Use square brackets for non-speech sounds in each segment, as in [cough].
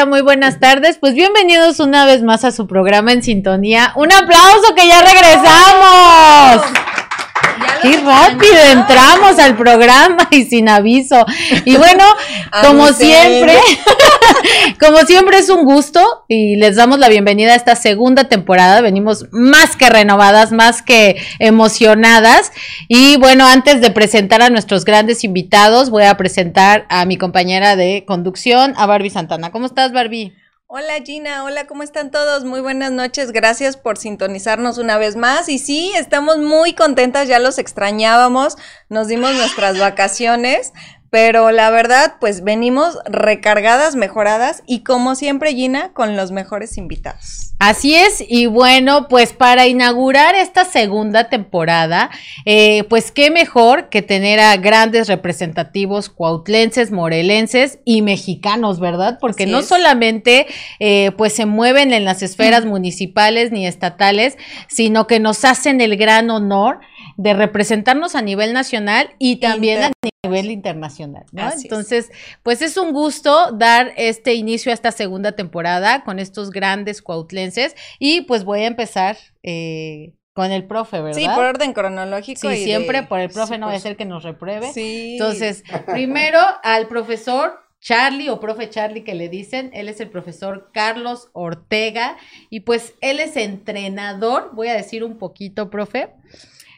Hola, muy buenas tardes. Pues bienvenidos una vez más a su programa en sintonía. Un aplauso que ya regresamos. Qué rápido entramos al programa y sin aviso. Y bueno, [laughs] como siempre, como siempre es un gusto y les damos la bienvenida a esta segunda temporada. Venimos más que renovadas, más que emocionadas. Y bueno, antes de presentar a nuestros grandes invitados, voy a presentar a mi compañera de conducción, a Barbie Santana. ¿Cómo estás, Barbie? Hola Gina, hola, ¿cómo están todos? Muy buenas noches, gracias por sintonizarnos una vez más. Y sí, estamos muy contentas, ya los extrañábamos, nos dimos nuestras vacaciones, pero la verdad, pues venimos recargadas, mejoradas y como siempre, Gina, con los mejores invitados. Así es, y bueno, pues para inaugurar esta segunda temporada, eh, pues qué mejor que tener a grandes representativos cuautlenses, morelenses y mexicanos, ¿verdad? Porque no solamente eh, pues se mueven en las esferas municipales ni estatales, sino que nos hacen el gran honor de representarnos a nivel nacional y también a nivel internacional, ¿no? Entonces, pues es un gusto dar este inicio a esta segunda temporada con estos grandes cuautlenses y pues voy a empezar eh, con el profe, ¿verdad? Sí, por orden cronológico. Sí, siempre por el profe, no va a ser que nos repruebe. Sí. Entonces, primero al profesor Charlie o profe Charlie que le dicen, él es el profesor Carlos Ortega y pues él es entrenador, voy a decir un poquito, profe,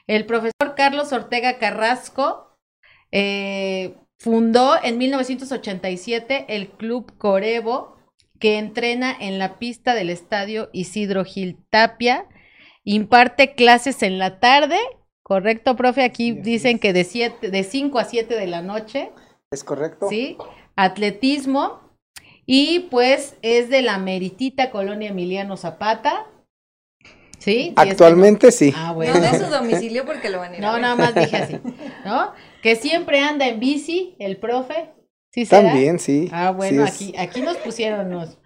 el profesor Carlos Ortega Carrasco eh, fundó en 1987 el Club Corebo, que entrena en la pista del estadio Isidro Gil Tapia. Imparte clases en la tarde, ¿correcto, profe? Aquí dicen que de, siete, de 5 a 7 de la noche. Es correcto. Sí, atletismo. Y pues es de la meritita colonia Emiliano Zapata. Sí. Actualmente sí. Ah, bueno. No de su domicilio porque lo van a ir No, nada más dije así, ¿no? Que siempre anda en bici, el profe. ¿Sí También, sí. Ah, bueno, aquí, aquí nos pusieron los.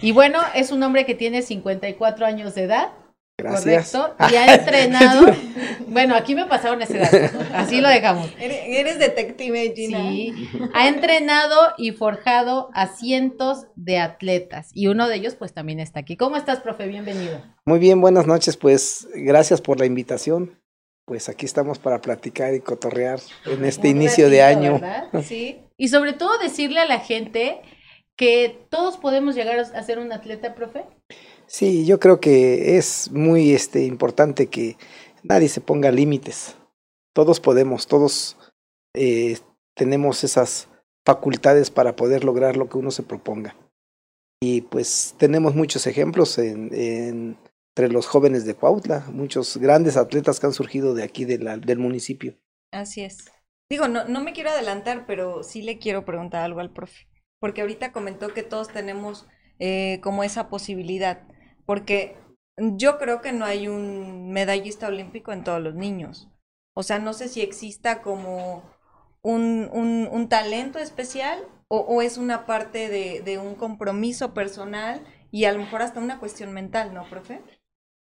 Y bueno, es un hombre que tiene 54 años de edad. Gracias. Correcto. [laughs] Y ha entrenado. bueno, aquí me pasaron ese dato. Así lo dejamos. [laughs] Eres, detective, Gina. Sí. Ha entrenado y forjado a cientos de atletas. Y uno de ellos, pues también está aquí. ¿Cómo estás, profe? Bienvenido. Muy bien, buenas noches. Pues gracias por la invitación. Pues aquí estamos para platicar y cotorrear en este inicio de año. ¿verdad? [laughs] Sí. Y sobre todo decirle a la gente que todos podemos llegar a ser un atleta, profe. Sí, yo creo que es muy este, importante que nadie se ponga límites. Todos podemos, todos eh, tenemos esas facultades para poder lograr lo que uno se proponga. Y pues tenemos muchos ejemplos en, entre los jóvenes de Cuautla, muchos grandes atletas que han surgido de aquí del municipio. Así es. Digo, no, no me quiero adelantar, pero sí le quiero preguntar algo al profe, porque ahorita comentó que todos tenemos eh, como esa posibilidad porque yo creo que no hay un medallista olímpico en todos los niños. O sea, no sé si exista como un, un, talento especial o, es una parte de, de, un compromiso personal y a lo mejor hasta una cuestión mental, ¿no, profe?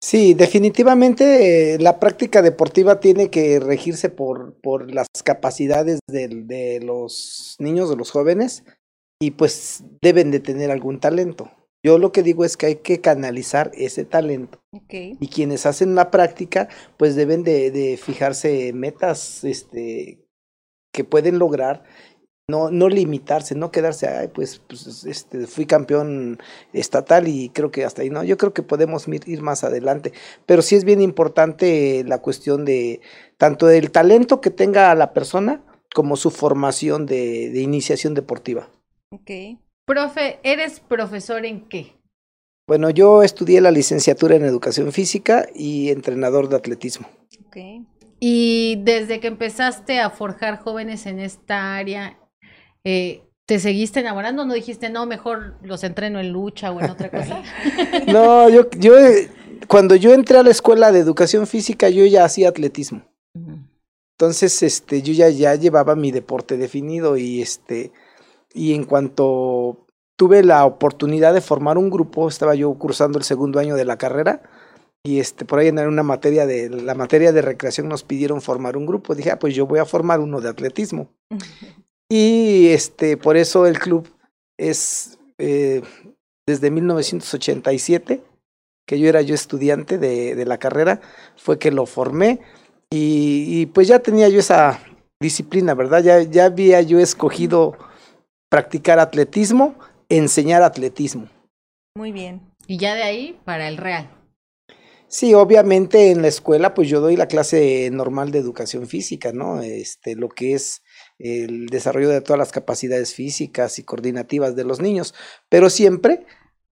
Sí, definitivamente eh, la práctica deportiva tiene que regirse por, por las capacidades de, de los niños, de los jóvenes, y pues deben de tener algún talento. Yo lo que digo es que hay que canalizar ese talento. Y quienes hacen la práctica, pues deben de, de fijarse metas este, que pueden lograr no, no limitarse, no quedarse, ay, pues, pues este, fui campeón estatal y creo que hasta ahí no, yo creo que podemos ir más adelante, pero sí es bien importante la cuestión de tanto del talento que tenga la persona como su formación de, de iniciación deportiva. Okay. Profe, ¿eres profesor en qué? Bueno, yo estudié la licenciatura en educación física y entrenador de atletismo. Okay. Y desde que empezaste a forjar jóvenes en esta área, eh, ¿te seguiste enamorando? ¿No dijiste, no, mejor los entreno en lucha o en otra [laughs] cosa? no, yo, yo, cuando yo entré a la escuela de educación física, yo ya hacía atletismo. Entonces, este, yo ya, ya llevaba mi deporte definido y este, y en cuanto tuve la oportunidad de formar un grupo, estaba yo cursando el segundo año de la carrera y este por ahí en una materia de la materia de recreación nos pidieron formar un grupo. Dije, ah, pues yo voy a formar uno de atletismo. [laughs] y este por eso el club es eh, desde 1987, que yo era yo estudiante de, de la carrera, fue que lo formé y, y, pues ya tenía yo esa disciplina, ¿verdad? Ya, ya había yo escogido practicar atletismo, enseñar atletismo. Muy bien. Y ya de ahí para el Real. Sí, obviamente en la escuela pues yo doy la clase normal de educación física, ¿no? Este, lo que es el desarrollo de todas las capacidades físicas y coordinativas de los niños, pero siempre,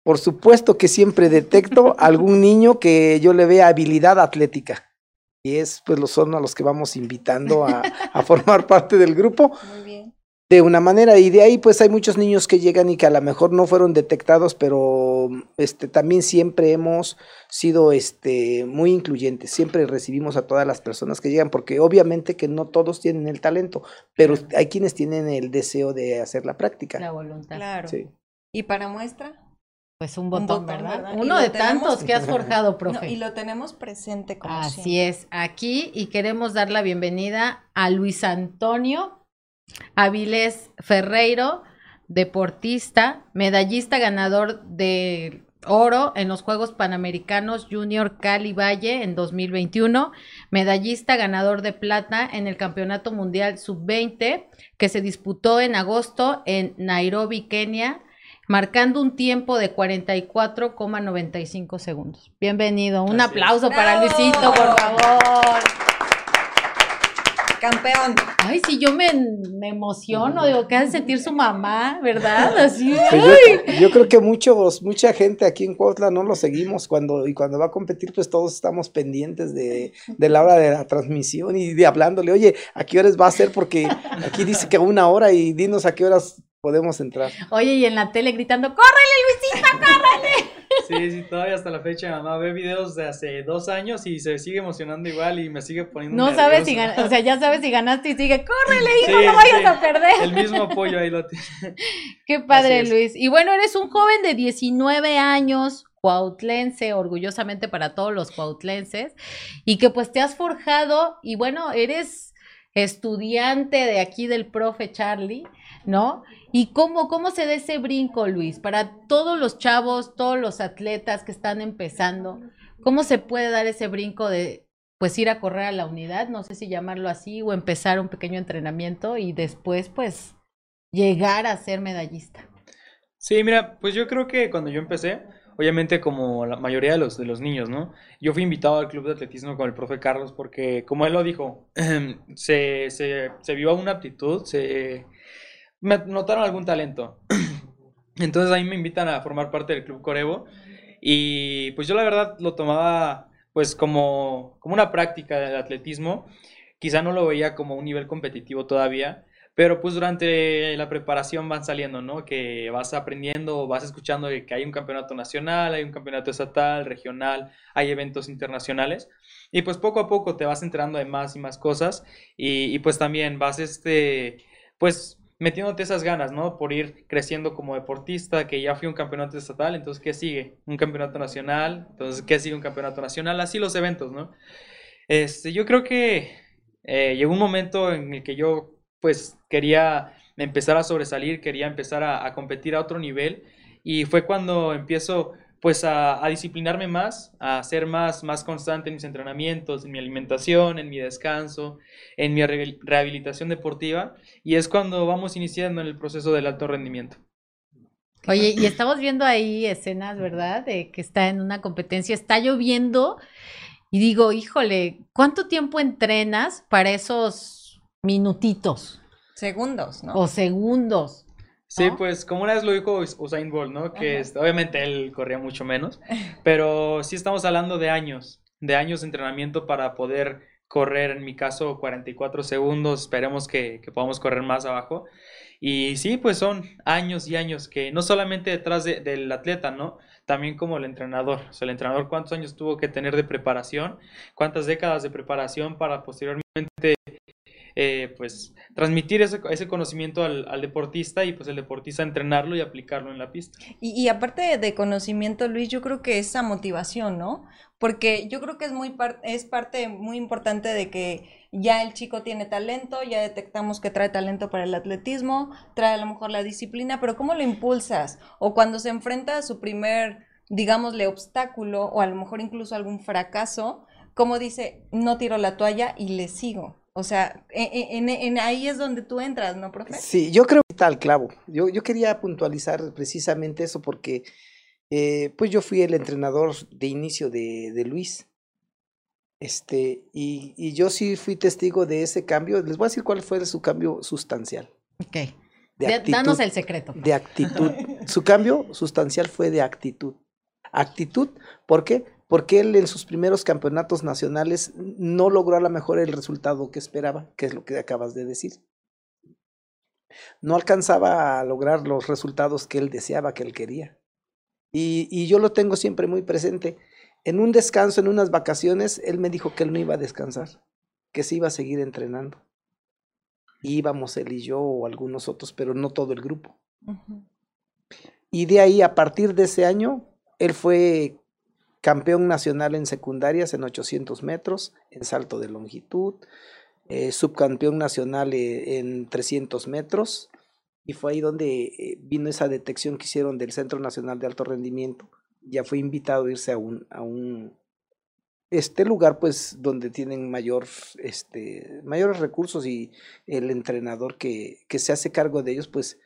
por supuesto que siempre detecto [laughs] algún niño que yo le vea habilidad atlética. Y es pues los son a los que vamos invitando a, a formar parte del grupo. Muy bien de una manera y de ahí pues hay muchos niños que llegan y que a lo mejor no fueron detectados pero este también siempre hemos sido este muy incluyentes siempre recibimos a todas las personas que llegan porque obviamente que no todos tienen el talento pero hay quienes tienen el deseo de hacer la práctica la voluntad claro sí. y para muestra pues un botón, un botón ¿verdad? ¿verdad? Uno de tenemos, tantos que has forjado, [laughs] profe. No, y lo tenemos presente como Así siempre. es, aquí y queremos dar la bienvenida a Luis Antonio Avilés Ferreiro, deportista, medallista ganador de oro en los Juegos Panamericanos Junior Cali Valle en 2021, medallista ganador de plata en el Campeonato Mundial Sub-20 que se disputó en agosto en Nairobi, Kenia, marcando un tiempo de 44,95 segundos. Bienvenido, un Gracias. aplauso para Luisito, por favor campeón. Ay, sí, yo me, me emociono, digo, que hace sentir su mamá, ¿verdad? [laughs] Así. Pues yo, yo, creo que muchos, mucha gente aquí en Cuautla no lo seguimos cuando, y cuando va a competir, pues todos estamos pendientes de, de la hora de la transmisión y de hablándole, oye, ¿a qué horas va a ser? Porque aquí dice que una hora y dinos a qué horas podemos entrar. Oye, y en la tele gritando, ¡córrele, Luisito, córrele! Sí, sí, todavía hasta la fecha mamá ve videos de hace dos años y se sigue emocionando igual y me sigue poniendo No sabes si ganaste, o sea, ya sabes si ganaste y sigue, córrele, hijo, sí, no vayas sí. a perder. El mismo apoyo ahí lo tiene. [laughs] Qué padre, Luis. Y bueno, eres un joven de 19 años, cuautlense, orgullosamente para todos los cuautlenses, y que pues te has forjado y bueno, eres estudiante de aquí del profe Charlie, ¿no? ¿Y cómo, cómo se da ese brinco, Luis? Para todos los chavos, todos los atletas que están empezando, ¿cómo se puede dar ese brinco de pues ir a correr a la unidad, no sé si llamarlo así, o empezar un pequeño entrenamiento y después pues llegar a ser medallista? Sí, mira, pues yo creo que cuando yo empecé, obviamente como la mayoría de los, de los niños, ¿no? Yo fui invitado al club de atletismo con el profe Carlos porque, como él lo dijo, [clears throat] se, se, se vio una aptitud, se me notaron algún talento. [clears throat] Entonces ahí me invitan a formar parte del Club Corevo y pues yo la verdad lo tomaba pues como, como una práctica de atletismo. Quizá no lo veía como un nivel competitivo todavía, pero pues durante la preparación van saliendo, ¿no? Que vas aprendiendo, vas escuchando que hay un campeonato nacional, hay un campeonato estatal, regional, hay eventos internacionales. Y pues poco a poco te vas enterando de más y más cosas y, y pues también vas, este, pues metiéndote esas ganas, ¿no? Por ir creciendo como deportista, que ya fui un campeonato estatal, entonces, ¿qué sigue? Un campeonato nacional, entonces, ¿qué sigue un campeonato nacional? Así los eventos, ¿no? Este, yo creo que eh, llegó un momento en el que yo, pues, quería empezar a sobresalir, quería empezar a, a competir a otro nivel, y fue cuando empiezo, pues, a, a, disciplinarme más, a ser más, más constante en mis entrenamientos, en mi alimentación, en mi descanso, en mi re rehabilitación deportiva, y es cuando vamos iniciando en el proceso del alto rendimiento. Oye, y estamos viendo ahí escenas, ¿verdad? De que está en una competencia, está lloviendo, y digo, híjole, ¿cuánto tiempo entrenas para esos minutitos? Segundos, ¿no? O segundos. Sí, ¿no? pues como una vez lo dijo Usain Bolt, ¿no? Que es, obviamente él corría mucho menos, [laughs] pero sí estamos hablando de años, de años de entrenamiento para poder correr, en mi caso, 44 segundos, esperemos que, que podamos correr más abajo. Y sí, pues son años y años que no solamente detrás de, del atleta, ¿no? También como el entrenador. O sea, el entrenador cuántos años tuvo que tener de preparación, cuántas décadas de preparación para posteriormente eh, pues transmitir ese, ese conocimiento al, deportista y pues el deportista entrenarlo y aplicarlo en la pista. Y, y aparte de conocimiento, Luis, yo creo que esa motivación, ¿no? Porque yo creo que es, muy par es parte muy importante de que ya el chico tiene talento, ya detectamos que trae talento para el atletismo, trae a lo mejor la disciplina, pero ¿cómo lo impulsas? O cuando se enfrenta a su primer, digámosle, obstáculo o a lo mejor incluso algún fracaso, ¿cómo dice, no tiro la toalla y le sigo? O sea, e, e, en, en, en, ahí es donde tú entras, ¿no, profe? Sí, yo creo que está al clavo. Yo, yo quería puntualizar precisamente eso porque, eh, pues yo fui el entrenador de inicio de, de Luis. Este, y, y, yo sí fui testigo de ese cambio. Les voy a decir cuál fue su cambio sustancial. Ok. De actitud, Danos el secreto. De actitud. [laughs] su cambio sustancial fue de actitud. Actitud, ¿por qué? Porque él en sus primeros campeonatos nacionales no logró a lo mejor el resultado que esperaba, que es lo que acabas de decir. No alcanzaba a lograr los resultados que él deseaba, que él quería. Y, y, yo lo tengo siempre muy presente. En un descanso, en unas vacaciones, él me dijo que él no iba a descansar, que se iba a seguir entrenando. íbamos él y yo o algunos otros, pero no todo el grupo. Uh -huh. Y de ahí, a partir de ese año, él fue campeón nacional en secundarias en 800 metros, en salto de longitud, eh, subcampeón nacional eh, en 300 metros, y fue ahí donde eh, vino esa detección que hicieron del Centro Nacional de Alto Rendimiento. Ya fue invitado a irse a un, a un este lugar, pues, donde tienen mayor, este, mayores recursos y el entrenador que, que se hace cargo de ellos, pues,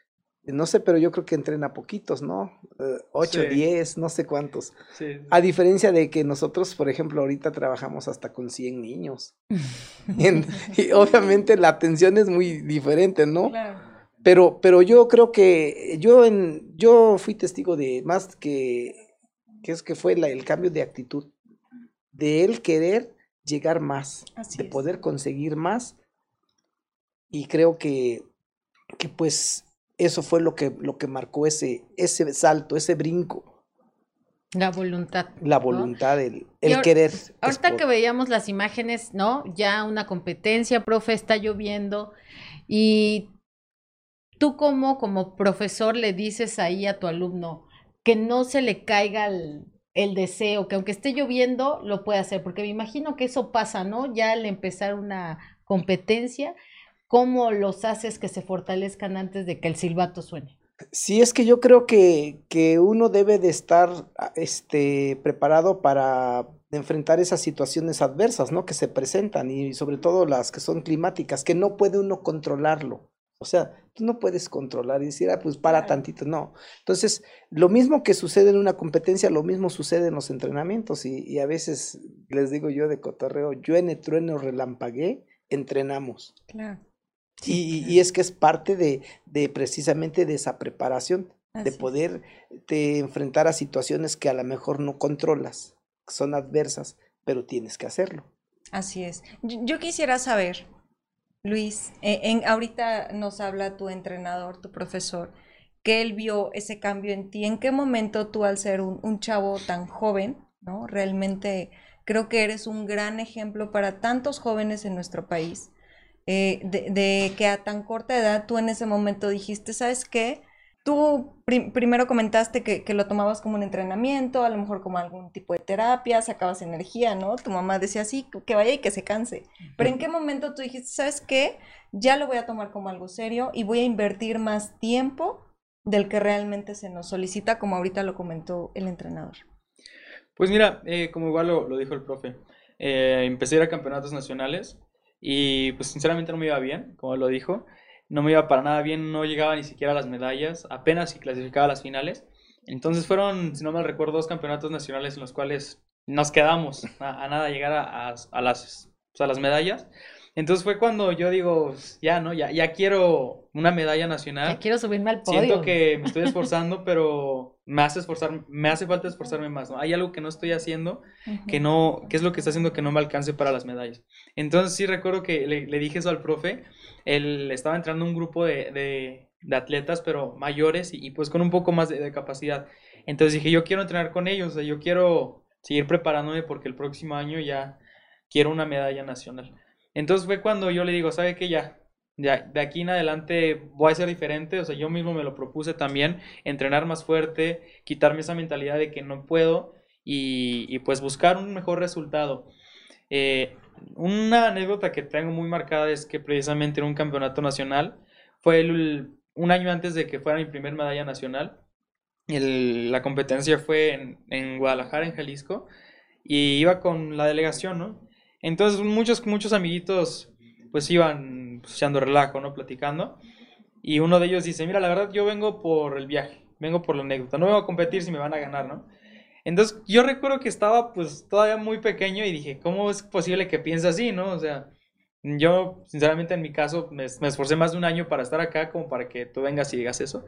no sé, pero yo creo que entrena poquitos, ¿no? Uh, 8, sí. 10, no sé cuántos. Sí. A diferencia de que nosotros, por ejemplo, ahorita trabajamos hasta con 100 niños. [laughs] en, y obviamente la atención es muy diferente, ¿no? Claro. Pero, pero yo creo que yo, en, yo fui testigo de más que, que es que fue la, el cambio de actitud, de él querer llegar más, Así de es. poder conseguir más. Y creo que, que pues eso fue lo que, lo que marcó ese, ese salto, ese brinco. La voluntad. La voluntad, ¿no? el, el ahor, querer. Ahorita que veíamos las imágenes, ¿no? Ya una competencia, profe, está lloviendo y tú como, como profesor le dices ahí a tu alumno que no se le caiga el, el deseo, que aunque esté lloviendo, lo puede hacer, porque me imagino que eso pasa, ¿no? Ya al empezar una competencia, ¿cómo los haces que se fortalezcan antes de que el silbato suene? Sí, es que yo creo que, que uno debe de estar este, preparado para enfrentar esas situaciones adversas, ¿no? Que se presentan y sobre todo las que son climáticas, que no puede uno controlarlo. O sea, tú no puedes controlar y decir, ah, pues para tantito, no. Entonces, lo mismo que sucede en una competencia, lo mismo sucede en los entrenamientos y, y a veces les digo yo de cotorreo, lluene, trueno, relampagué, entrenamos. Claro. Y, y, es que es parte de, de precisamente de esa preparación, Así de poder te enfrentar a situaciones que a lo mejor no controlas, que son adversas, pero tienes que hacerlo. Así es. Yo, yo quisiera saber, Luis, en, en, ahorita nos habla tu entrenador, tu profesor, que él vio ese cambio en ti. ¿En qué momento tú al ser un, un chavo tan joven, ¿no? Realmente creo que eres un gran ejemplo para tantos jóvenes en nuestro país eh, de, de, que a tan corta edad tú en ese momento dijiste, ¿sabes qué? Tú prim primero comentaste que, que, lo tomabas como un entrenamiento, a lo mejor como algún tipo de terapia, sacabas energía, ¿no? Tu mamá decía, sí, que vaya y que se canse. Pero ¿en qué momento tú dijiste, ¿sabes qué? Ya lo voy a tomar como algo serio y voy a invertir más tiempo del que realmente se nos solicita, como ahorita lo comentó el entrenador? Pues mira, eh, como igual lo, lo, dijo el profe, eh, empecé a ir a campeonatos nacionales y pues sinceramente no me iba bien, como lo dijo. No me iba para nada bien, no llegaba ni siquiera a las medallas, apenas si clasificaba a las finales. Entonces fueron, si no mal recuerdo, dos campeonatos nacionales en los cuales nos quedamos a, nada llegar a, a las, pues, a las medallas. Entonces fue cuando yo digo, ya, ¿no? Ya, ya quiero una medalla nacional. Ya quiero subirme al podio. Siento que me estoy esforzando, pero me hace esforzar, me hace falta esforzarme más, ¿no? Hay algo que no estoy haciendo, uh -huh. que no, que es lo que está haciendo que no me alcance para las medallas. Entonces sí recuerdo que le, le dije eso al profe, él estaba entrando un grupo de, de, de atletas, pero mayores y, y, pues con un poco más de, de, capacidad. Entonces dije, yo quiero entrenar con ellos, o sea, yo quiero seguir preparándome porque el próximo año ya quiero una medalla nacional. Entonces fue cuando yo le digo, ¿sabe qué? Ya, ya, de aquí en adelante voy a ser diferente, o sea, yo mismo me lo propuse también, entrenar más fuerte, quitarme esa mentalidad de que no puedo y, pues buscar un mejor resultado. Eh, una anécdota que tengo muy marcada es que precisamente en un campeonato nacional, fue un año antes de que fuera mi primer medalla nacional, la competencia fue en Guadalajara, en Jalisco, y iba con la delegación, ¿no? Entonces muchos, muchos amiguitos pues iban pues, relajo, ¿no? Platicando. Y uno de ellos dice, mira, la verdad yo vengo por el viaje, vengo por la anécdota, no vengo a competir si me van a ganar, ¿no? Entonces yo recuerdo que estaba pues todavía muy pequeño y dije, ¿cómo es posible que piense así, no? O sea, yo sinceramente en mi caso me, me esforcé más de un año para estar acá como para que tú vengas y digas eso.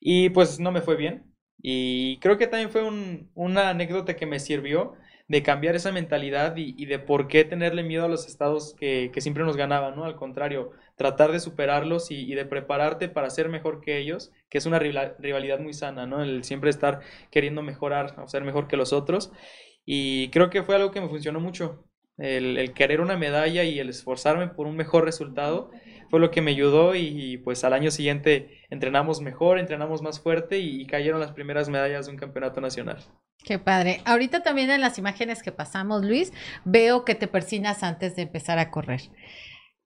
Y pues no me fue bien. Y creo que también fue un, una anécdota que me sirvió de cambiar esa mentalidad y, de por qué tenerle miedo a los estados que, siempre nos ganaban, ¿no? Al contrario, tratar de superarlos y, de prepararte para ser mejor que ellos, que es una rivalidad muy sana, ¿no? El siempre estar queriendo mejorar o ser mejor que los otros. Y creo que fue algo que me funcionó mucho. El, querer una medalla y el esforzarme por un mejor resultado fue lo que me ayudó y, pues al año siguiente entrenamos mejor, entrenamos más fuerte y cayeron las primeras medallas de un campeonato nacional. Qué padre. Ahorita también en las imágenes que pasamos, Luis, veo que te persinas antes de empezar a correr.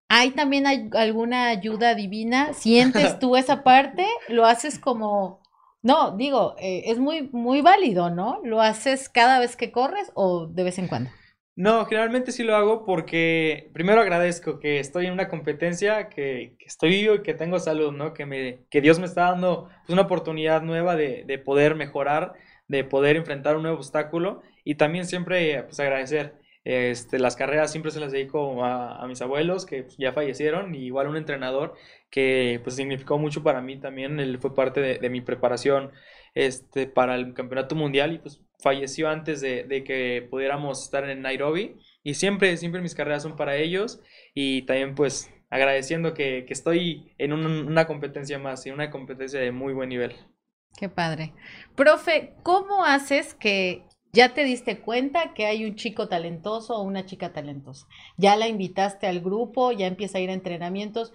¿Hay también alguna ayuda divina? ¿Sientes tú esa [laughs] parte? ¿Lo haces como... No, digo, eh, es muy, muy válido, ¿no? ¿Lo haces cada vez que corres o de vez en cuando? No, generalmente sí lo hago porque primero agradezco que estoy en una competencia, que, estoy vivo y que tengo salud, ¿no? Que, me, que Dios me está dando pues, una oportunidad nueva de, de poder mejorar de poder enfrentar un nuevo obstáculo y también siempre pues agradecer. Este, las carreras siempre se las dedico a, mis abuelos que pues, ya fallecieron y igual un entrenador que pues significó mucho para mí también, él fue parte de, mi preparación este, para el campeonato mundial y pues falleció antes de, que pudiéramos estar en Nairobi y siempre, siempre mis carreras son para ellos y también pues agradeciendo que, estoy en una competencia más y una competencia de muy buen nivel. Qué padre. Profe, ¿cómo haces que ya te diste cuenta que hay un chico talentoso o una chica talentosa? Ya la invitaste al grupo, ya empieza a ir a entrenamientos,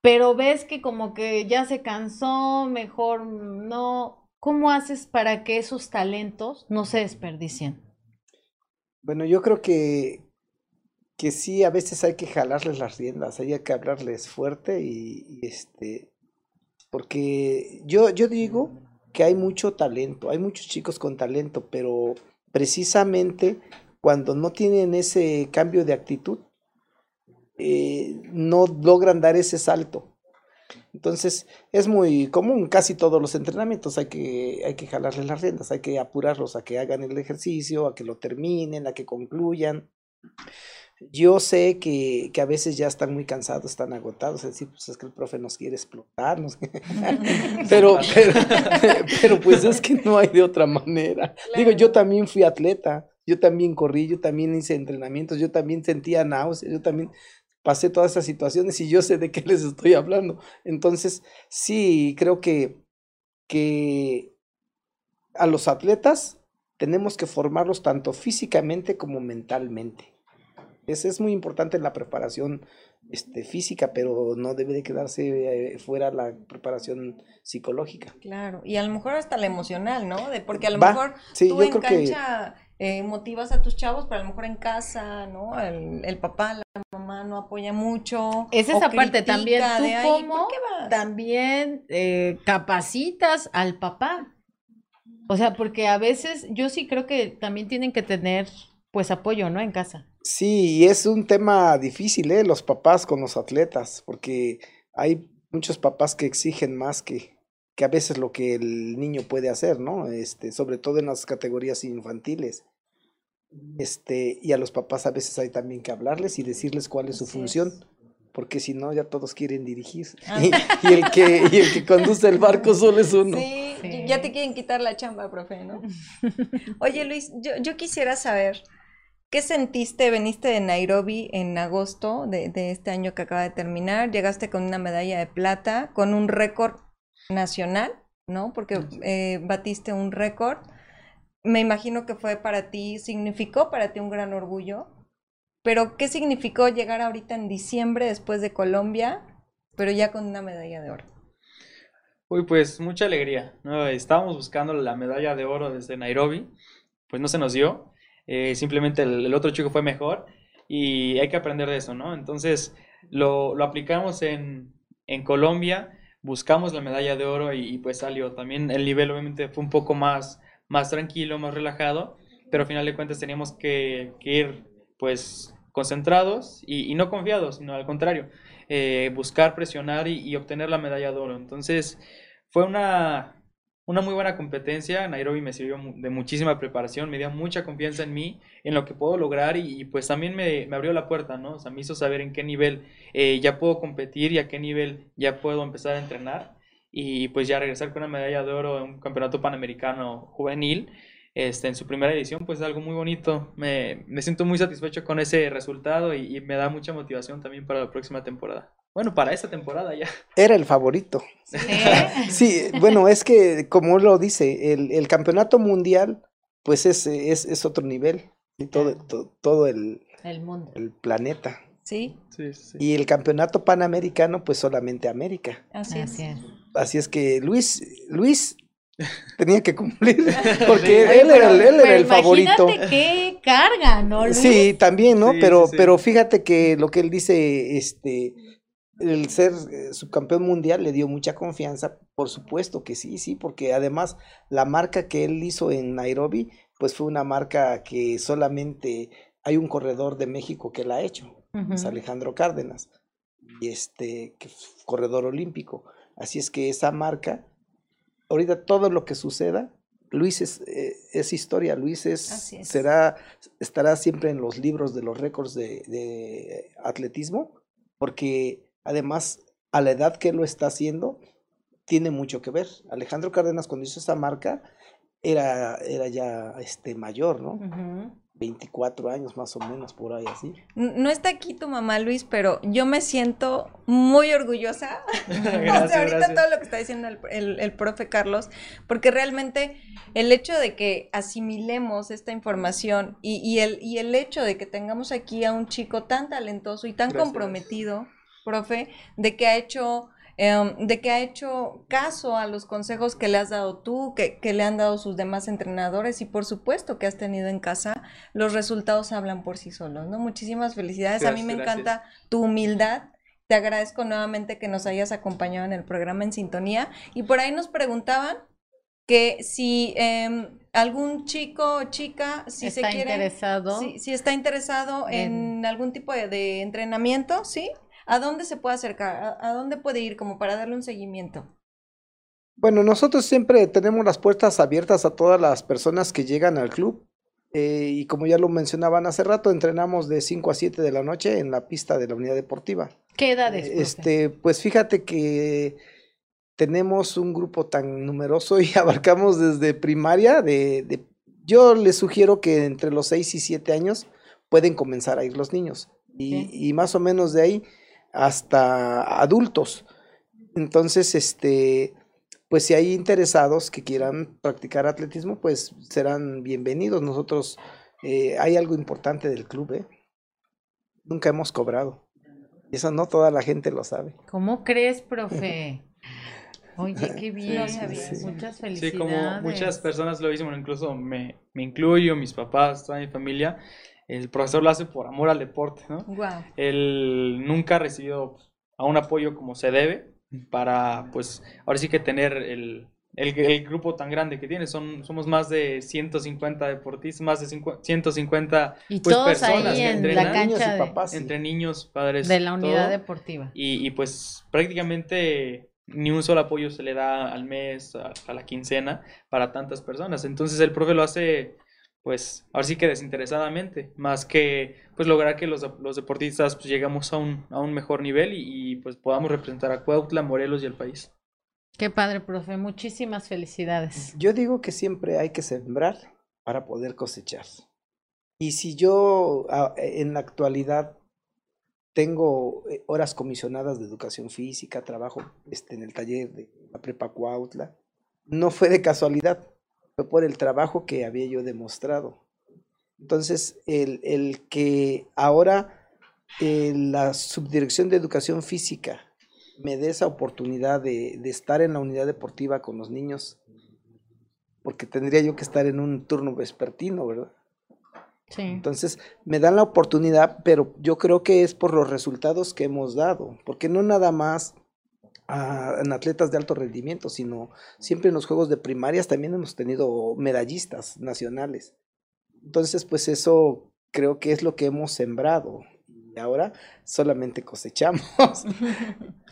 pero ves que como que ya se cansó, mejor no. ¿Cómo haces para que esos talentos no se desperdicien? Bueno, yo creo que, que sí, a veces hay que jalarles las riendas, hay que hablarles fuerte y, este, porque yo, yo digo que hay mucho talento, hay muchos chicos con talento, pero precisamente cuando no tienen ese cambio de actitud, eh, no logran dar ese salto. Entonces es muy común, casi todos los entrenamientos hay que, hay que jalarles las riendas, hay que apurarlos a que hagan el ejercicio, a que lo terminen, a que concluyan. Yo sé que, que, a veces ya están muy cansados, están agotados, es decir, pues es que el profe nos quiere explotar, [laughs] pero, [laughs] pero, pero, pues es que no hay de otra manera. Digo, yo también fui atleta, yo también corrí, yo también hice entrenamientos, yo también sentía náuseas, yo también pasé todas esas situaciones y yo sé de qué les estoy hablando. Entonces, sí, creo que, que a los atletas tenemos que formarlos tanto físicamente como mentalmente es, muy importante la preparación este, física, pero no debe de quedarse eh, fuera la preparación psicológica. Claro, y a lo mejor hasta la emocional, ¿no? De, porque a lo mejor tú en cancha eh, motivas a tus chavos, pero a lo mejor en casa, ¿no? El, papá, la mamá no apoya mucho. Es esa parte también. ¿Tú cómo también eh, capacitas al papá? O sea, porque a veces yo sí creo que también tienen que tener pues apoyo, ¿no? En casa. Sí, y es un tema difícil, ¿eh? Los papás con los atletas, porque hay muchos papás que exigen más que, que a veces lo que el niño puede hacer, ¿no? Este, sobre todo en las categorías infantiles. Este, y a los papás a veces hay también que hablarles y decirles cuál es su función, porque si no ya todos quieren dirigir. [laughs] Ah. Y, el que, y el que conduce el barco solo es uno. Sí, ya te quieren quitar la chamba, profe, ¿no? [laughs] Oye, Luis, yo, yo quisiera saber, ¿Qué sentiste? Veniste de Nairobi en agosto de, este año que acaba de terminar. Llegaste con una medalla de plata, con un récord nacional, ¿no? Porque eh, batiste un récord. Me imagino que fue para ti, significó para ti un gran orgullo. pero ¿qué significó llegar ahorita en diciembre después de Colombia, pero ya con una medalla de oro? Uy, pues mucha alegría, ¿no? Estábamos buscando la medalla de oro desde Nairobi, pues no se nos dio, eh, simplemente el, el, otro chico fue mejor y hay que aprender de eso, ¿no? Entonces lo, lo aplicamos en, en, Colombia, buscamos la medalla de oro y, pues salió. También el nivel obviamente fue un poco más, más tranquilo, más relajado, pero al final de cuentas teníamos que, ir pues concentrados y, no confiados, sino al contrario, eh, buscar, presionar y, obtener la medalla de oro. Entonces fue una, una muy buena competencia. Nairobi me sirvió de muchísima preparación, me dio mucha confianza en mí, en lo que puedo lograr y, pues también me, abrió la puerta, ¿no? O sea, me hizo saber en qué nivel eh, ya puedo competir y a qué nivel ya puedo empezar a entrenar y pues ya regresar con una medalla de oro en un campeonato panamericano juvenil este, en su primera edición, pues es algo muy bonito. Me, me siento muy satisfecho con ese resultado y, me da mucha motivación también para la próxima temporada. Bueno, para esta temporada ya. Era el favorito. Sí, [laughs] sí bueno, es que como lo dice, el, el campeonato mundial, pues es, es, es otro nivel. Y todo, todo, todo el, el mundo. El planeta. ¿Sí? Sí, sí. Y el campeonato panamericano, pues solamente América. Así es. Así es, Así es que Luis, Luis tenía que cumplir [laughs] porque sí. él, era, él era, el favorito. qué carga, ¿no? Luis? Sí, también, ¿no? Sí, pero, sí, pero fíjate que lo que él dice, este, el ser subcampeón mundial le dio mucha confianza, por supuesto que sí, sí, porque además la marca que él hizo en Nairobi, pues fue una marca que solamente hay un corredor de México que la ha hecho, uh -huh. es Alejandro Cárdenas, y este, que es corredor olímpico. Así es que esa marca ahorita todo lo que suceda, Luis es, eh, es historia, Luis es, es, será, estará siempre en los libros de los récords de, de, atletismo, porque además a la edad que lo está haciendo, tiene mucho que ver. Alejandro Cárdenas cuando hizo esa marca era, era ya este, mayor, ¿no? Uh -huh. 24 años más o menos, por ahí así. No está aquí tu mamá, Luis, pero yo me siento muy orgullosa. gracias, [laughs] o sea, ahorita gracias. todo lo que está diciendo el, el, el, profe Carlos, porque realmente el hecho de que asimilemos esta información y, y, el, y el hecho de que tengamos aquí a un chico tan talentoso y tan gracias. comprometido, profe, de que ha hecho Um, de que ha hecho caso a los consejos que le has dado tú, que, que, le han dado sus demás entrenadores y por supuesto que has tenido en casa, los resultados hablan por sí solos, ¿no? Muchísimas felicidades. Gracias, a mí me gracias. encanta tu humildad. Te agradezco nuevamente que nos hayas acompañado en el programa en sintonía. Y por ahí nos preguntaban que si eh, algún chico o chica, si está se quiere, interesado, si, si está interesado en, en algún tipo de, de entrenamiento, ¿sí? ¿A dónde se puede acercar? ¿A, dónde puede ir como para darle un seguimiento? Bueno, nosotros siempre tenemos las puertas abiertas a todas las personas que llegan al club. Eh, y como ya lo mencionaban hace rato, entrenamos de 5 a 7 de la noche en la pista de la unidad deportiva. ¿Qué edades? Profe? Este, pues fíjate que tenemos un grupo tan numeroso y [laughs] abarcamos desde primaria. De, de, yo les sugiero que entre los 6 y 7 años pueden comenzar a ir los niños. Y, y más o menos de ahí hasta adultos. Entonces, este, pues si hay interesados que quieran practicar atletismo, pues serán bienvenidos. Nosotros, eh, hay algo importante del club, ¿eh? Nunca hemos cobrado. Eso no toda la gente lo sabe. ¿Cómo crees, profe? [laughs] Oye, qué bien, sí, sí, sí. muchas felicidades. Sí, como muchas personas lo dicen, incluso me, me incluyo, mis papás, toda mi familia, el profesor lo hace por amor al deporte, ¿no? Wow. Él nunca ha recibido a un apoyo como se debe para, pues, ahora sí que tener el, el, el, grupo tan grande que tiene. Son, somos más de 150 deportistas, más de 50, 150 y pues, todos personas ahí en que entrenan, la cancha de, papás, entre niños, padres. De la unidad todo. deportiva. Y, y, pues prácticamente ni un solo apoyo se le da al mes, a, a la quincena, para tantas personas. Entonces el profe lo hace pues ahora sí que desinteresadamente, más que pues lograr que los, los deportistas pues llegamos a un, a un mejor nivel y, y, pues podamos representar a Cuautla, Morelos y el país. Qué padre, profe, muchísimas felicidades. Yo digo que siempre hay que sembrar para poder cosechar. Y si yo en la actualidad tengo eh, horas comisionadas de educación física, trabajo este, en el taller de la Prepa Cuautla, no fue de casualidad fue por el trabajo que había yo demostrado. Entonces, el, el que ahora eh, la Subdirección de Educación Física me dé esa oportunidad de, de estar en la unidad deportiva con los niños, porque tendría yo que estar en un turno vespertino, ¿verdad? Sí. Entonces, me dan la oportunidad, pero yo creo que es por los resultados que hemos dado, porque no nada más ah, en atletas de alto rendimiento, sino siempre en los juegos de primarias también hemos tenido medallistas nacionales. Entonces, pues eso creo que es lo que hemos sembrado. Y ahora solamente cosechamos. [laughs]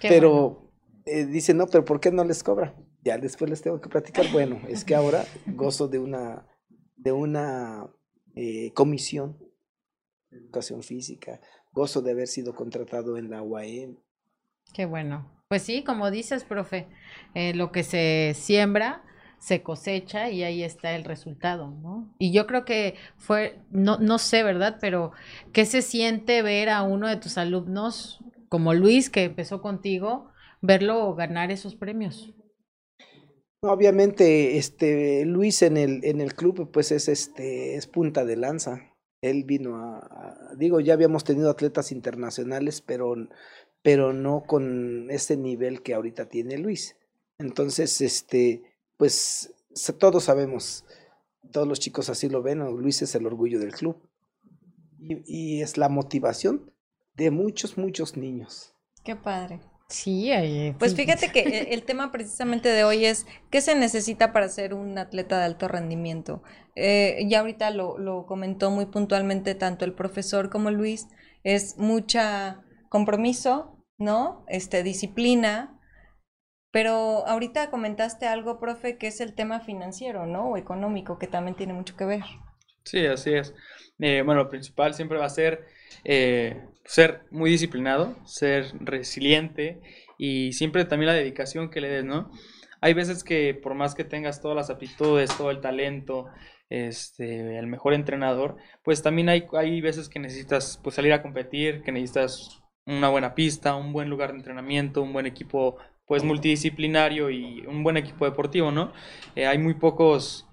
Pero bueno. eh, dicen, no, pero ¿por qué no les cobra? Ya después les tengo que platicar. Bueno, es que ahora gozo de una, de una eh, comisión de educación física, gozo de haber sido contratado en la UAM. Qué bueno. Pues sí, como dices, profe, eh, lo que se siembra se cosecha y ahí está el resultado, ¿no? Y yo creo que fue, no, no sé, ¿verdad? Pero ¿qué se siente ver a uno de tus alumnos como Luis, que empezó contigo, verlo ganar esos premios? Obviamente, este Luis en el, en el club, pues es este, es punta de lanza. Él vino a, a- digo, ya habíamos tenido atletas internacionales, pero, pero no con ese nivel que ahorita tiene Luis. Entonces, este, pues todos sabemos, todos los chicos así lo ven. Luis es el orgullo del club. Y, y es la motivación de muchos, muchos niños. Qué padre. Sí, ahí- Pues fíjate que [laughs] e- el tema precisamente de hoy es qué se necesita para ser un atleta de alto rendimiento. Eh, ya ahorita lo, lo comentó muy puntualmente tanto el profesor como Luis, es mucha compromiso, ¿no? Este, disciplina. Pero ahorita comentaste algo, profe, que es el tema financiero, ¿no? O económico, que también tiene mucho que ver. Sí, así es. Eh, bueno, lo principal siempre va a ser eh, ser muy disciplinado, ser resiliente y siempre también la dedicación que le des, ¿no? Hay veces que por más que tengas todas las aptitudes, todo el talento, este, el mejor entrenador, pues también hay, hay veces que necesitas pues, salir a competir, que necesitas una buena pista, un buen lugar de entrenamiento, un buen equipo pues multidisciplinario y un buen equipo deportivo, ¿no? Eh, hay muy pocos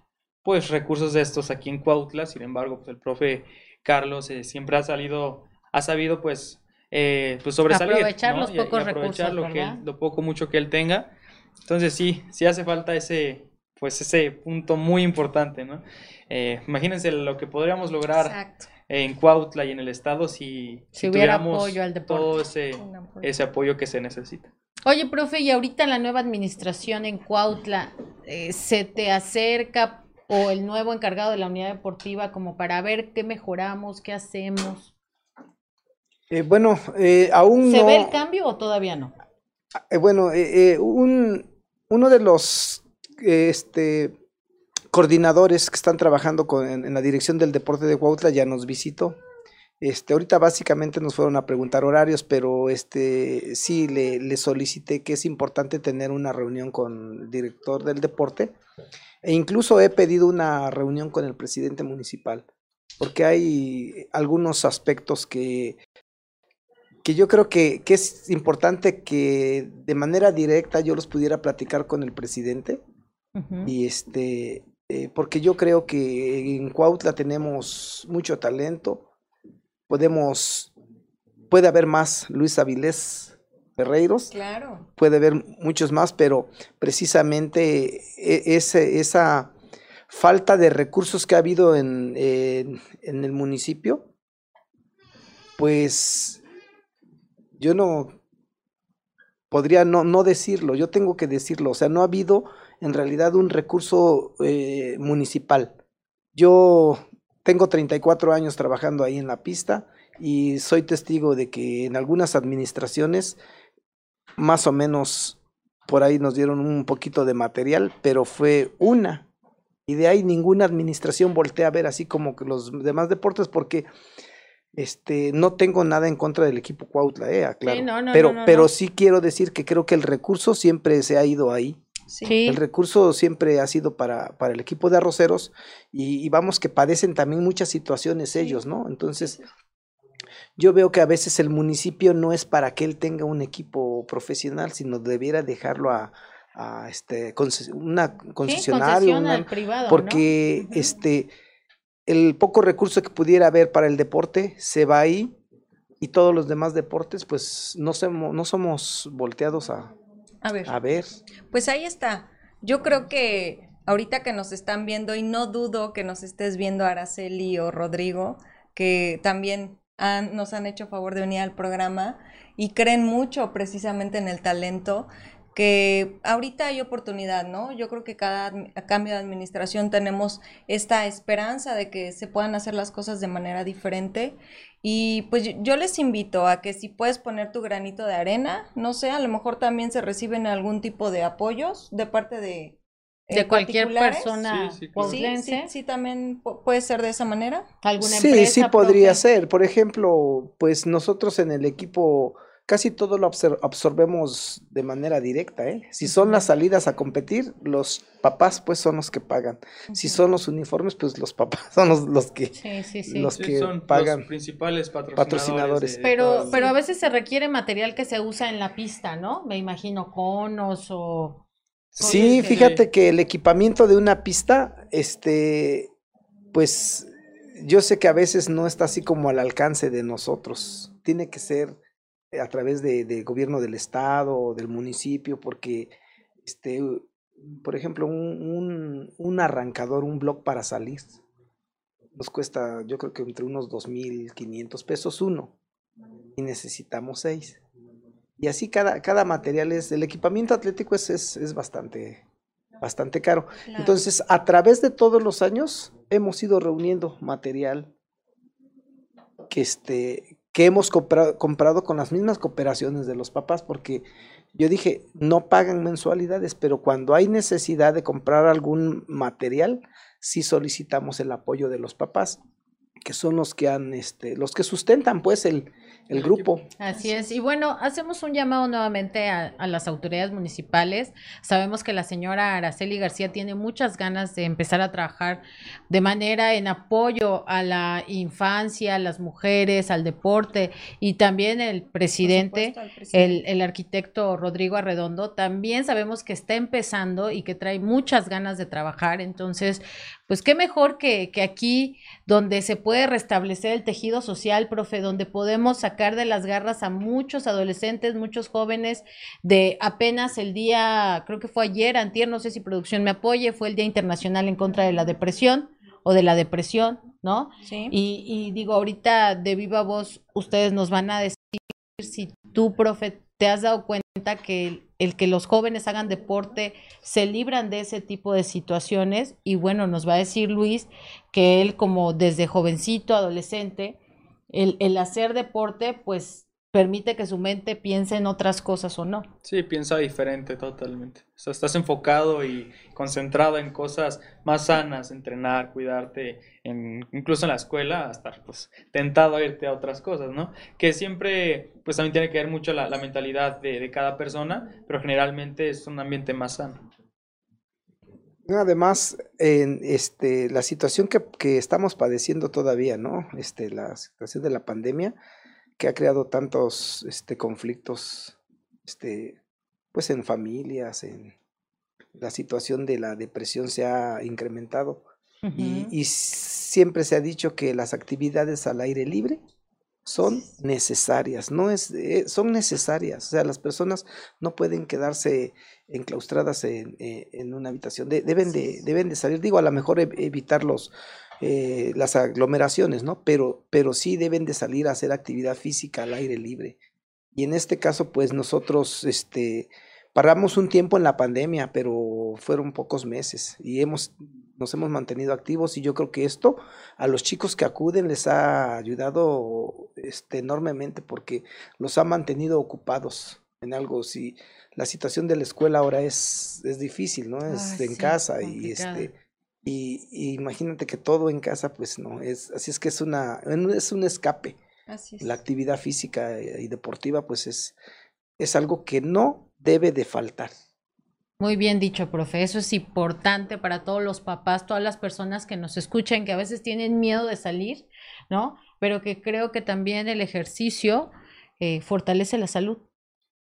pues recursos de estos aquí en Cuautla, sin embargo, pues el profe Carlos eh, siempre ha salido, ha sabido pues, eh, pues sobresalir, Aprovechar ¿no? los Y- y pocos aprovechar recursos, lo lo poco mucho que él tenga. Entonces sí, sí hace falta ese, pues ese punto muy importante, ¿no? Eh, imagínense lo que podríamos lograr Exacto. En Cuautla y en el estado si, tuviéramos apoyo al deporte. todo ese, apoyo. ese apoyo que se necesita. Oye, profe, y ahorita la nueva administración en Cuautla, eh, ¿se te acerca o el nuevo encargado de la unidad deportiva como para ver qué mejoramos, qué hacemos? Eh, bueno, eh, aún ¿Se no. ve el cambio o todavía no? Eh, bueno, eh, eh, un, uno de los eh, este, coordinadores que están trabajando con, en, en la dirección del deporte de Huautla ya nos visitó. Este, ahorita básicamente nos fueron a preguntar horarios, pero este, sí le, le solicité que es importante tener una reunión con el director del deporte e incluso he pedido una reunión con el presidente municipal, porque hay algunos aspectos que que yo creo que, que es importante que de manera directa yo los pudiera platicar con el presidente y este eh, porque yo creo que en Cuautla tenemos mucho talento. Podemos puede haber más Luis Avilés Ferreiros. Claro. puede haber muchos más pero precisamente e- ese, esa falta de recursos que ha habido en, en- en el municipio pues yo no podría no, no decirlo, yo tengo que decirlo, o sea, no ha habido en realidad un recurso eh, municipal. Yo tengo 34 años trabajando ahí en la pista y soy testigo de que en algunas administraciones más o menos por ahí nos dieron un poquito de material, pero fue una. Y de ahí ninguna administración voltea a ver así como que los demás deportes porque este, no tengo nada en contra del equipo Cuautla, eh, no, no, pero, no, pero sí quiero decir que creo que el recurso siempre se ha ido ahí. Sí. El recurso siempre ha sido para, para el equipo de arroceros y, y vamos que padecen también muchas situaciones ellos, ¿no? Entonces, yo veo que a veces el municipio no es para que él tenga un equipo profesional, sino debiera dejarlo a, a, este, conces- una Sí, concesionaria, porque este el poco recurso que pudiera haber para el deporte se va ahí y todos los demás deportes pues no somos, no somos volteados a, A ver. a ver. Pues ahí está. Yo creo que ahorita que nos están viendo, y no dudo que nos estés viendo Araceli o Rodrigo, que también han- nos han hecho favor de venir al programa y creen mucho precisamente en el talento, que ahorita hay oportunidad, ¿no? Yo creo que cada a cambio de administración tenemos esta esperanza de que se puedan hacer las cosas de manera diferente. Y pues yo, les invito a que si puedes poner tu granito de arena, no sé, a lo mejor también se reciben algún tipo de apoyos de parte de... eh, De cualquier persona Sí, sí, claro. Sí, sí, sí, también pu- puede ser de esa manera. alguna Sí, empresa. sí podría ser. Por ejemplo, pues nosotros en el equipo casi todo lo absor- absorbemos de manera directa, ¿eh? Si son las salidas a competir, los papás pues son los que pagan. Si son los uniformes, pues los papás son los, los que Sí, sí, sí. los Sí, que son pagan. los principales patrocinadores. patrocinadores. de- de Pero, pero a veces se requiere material que se usa en la pista, ¿no? Me imagino conos o... Sí, fíjate que el equipamiento de una pista, este, pues yo sé que a veces no está así como al alcance de nosotros. Tiene que ser a través de, del gobierno del estado o del municipio, porque, este, por ejemplo, un, un, un arrancador, un block para salir, nos cuesta, yo creo que entre unos 2.500 pesos uno, y necesitamos seis. Y así cada, cada material es, el equipamiento atlético es, es, es bastante, bastante caro. Entonces, a través de todos los años, hemos ido reuniendo material que, este, que hemos compra- comprado con las mismas cooperaciones de los papás, porque yo dije, no pagan mensualidades, pero cuando hay necesidad de comprar algún material, sí solicitamos el apoyo de los papás, que son los que han, este, los que sustentan pues el El grupo. Así es. Y bueno, hacemos un llamado nuevamente a, a las autoridades municipales. Sabemos que la señora Araceli García tiene muchas ganas de empezar a trabajar de manera en apoyo a la infancia, a las mujeres, al deporte y también el supuesto, presidente. El, el arquitecto Rodrigo Arredondo también sabemos que está empezando y que trae muchas ganas de trabajar. Entonces, pues qué mejor que, que aquí donde se puede restablecer el tejido social, profe, donde podemos sacar de las garras a muchos adolescentes, muchos jóvenes, de apenas el día, creo que fue ayer, antier, no sé si producción me apoye, fue el Día Internacional en contra de la depresión o de la depresión, ¿no? Sí. Y, y digo, ahorita de viva voz, ustedes nos van a decir si tú, profe, te has dado cuenta que el, que los jóvenes hagan deporte se libran de ese tipo de situaciones. Y bueno, nos va a decir Luis que él como desde jovencito, adolescente, el, el hacer deporte, pues permite que su mente piense en otras cosas o no. Sí, piensa diferente totalmente. O sea, estás enfocado y concentrado en cosas más sanas, entrenar, cuidarte, en- incluso en la escuela, estar pues tentado a irte a otras cosas, ¿no? Que siempre pues también tiene que ver mucho la, la mentalidad de, de cada persona, pero generalmente es un ambiente más sano. Además, en este, la situación que, que estamos padeciendo todavía, ¿no? Este, la situación de la pandemia, que ha creado tantos este, conflictos, este, pues en familias, en la situación de la depresión se ha incrementado. Y, siempre se ha dicho que las actividades al aire libre son necesarias, no es, eh, son necesarias. O sea, las personas no pueden quedarse enclaustradas en, eh, en una habitación, de- deben, de, deben de salir, digo, a lo mejor ev- evitar los, eh, las aglomeraciones, ¿no? Pero, pero sí deben de salir a hacer actividad física al aire libre. Y en este caso, pues nosotros, este, paramos un tiempo en la pandemia, pero fueron pocos meses y hemos, nos hemos mantenido activos y yo creo que esto a los chicos que acuden les ha ayudado este, enormemente porque los ha mantenido ocupados en algo. Si la situación de la escuela ahora es, es difícil, ¿no? Es Ay, en sí, casa y este y, y imagínate que todo en casa, pues no, es así es que es una es un escape. Así es. La actividad física y deportiva, pues es, es algo que no debe de faltar. Muy bien dicho, profe. Eso es importante para todos los papás, todas las personas que nos escuchan, que a veces tienen miedo de salir, ¿no? Pero que creo que también el ejercicio eh, fortalece la salud.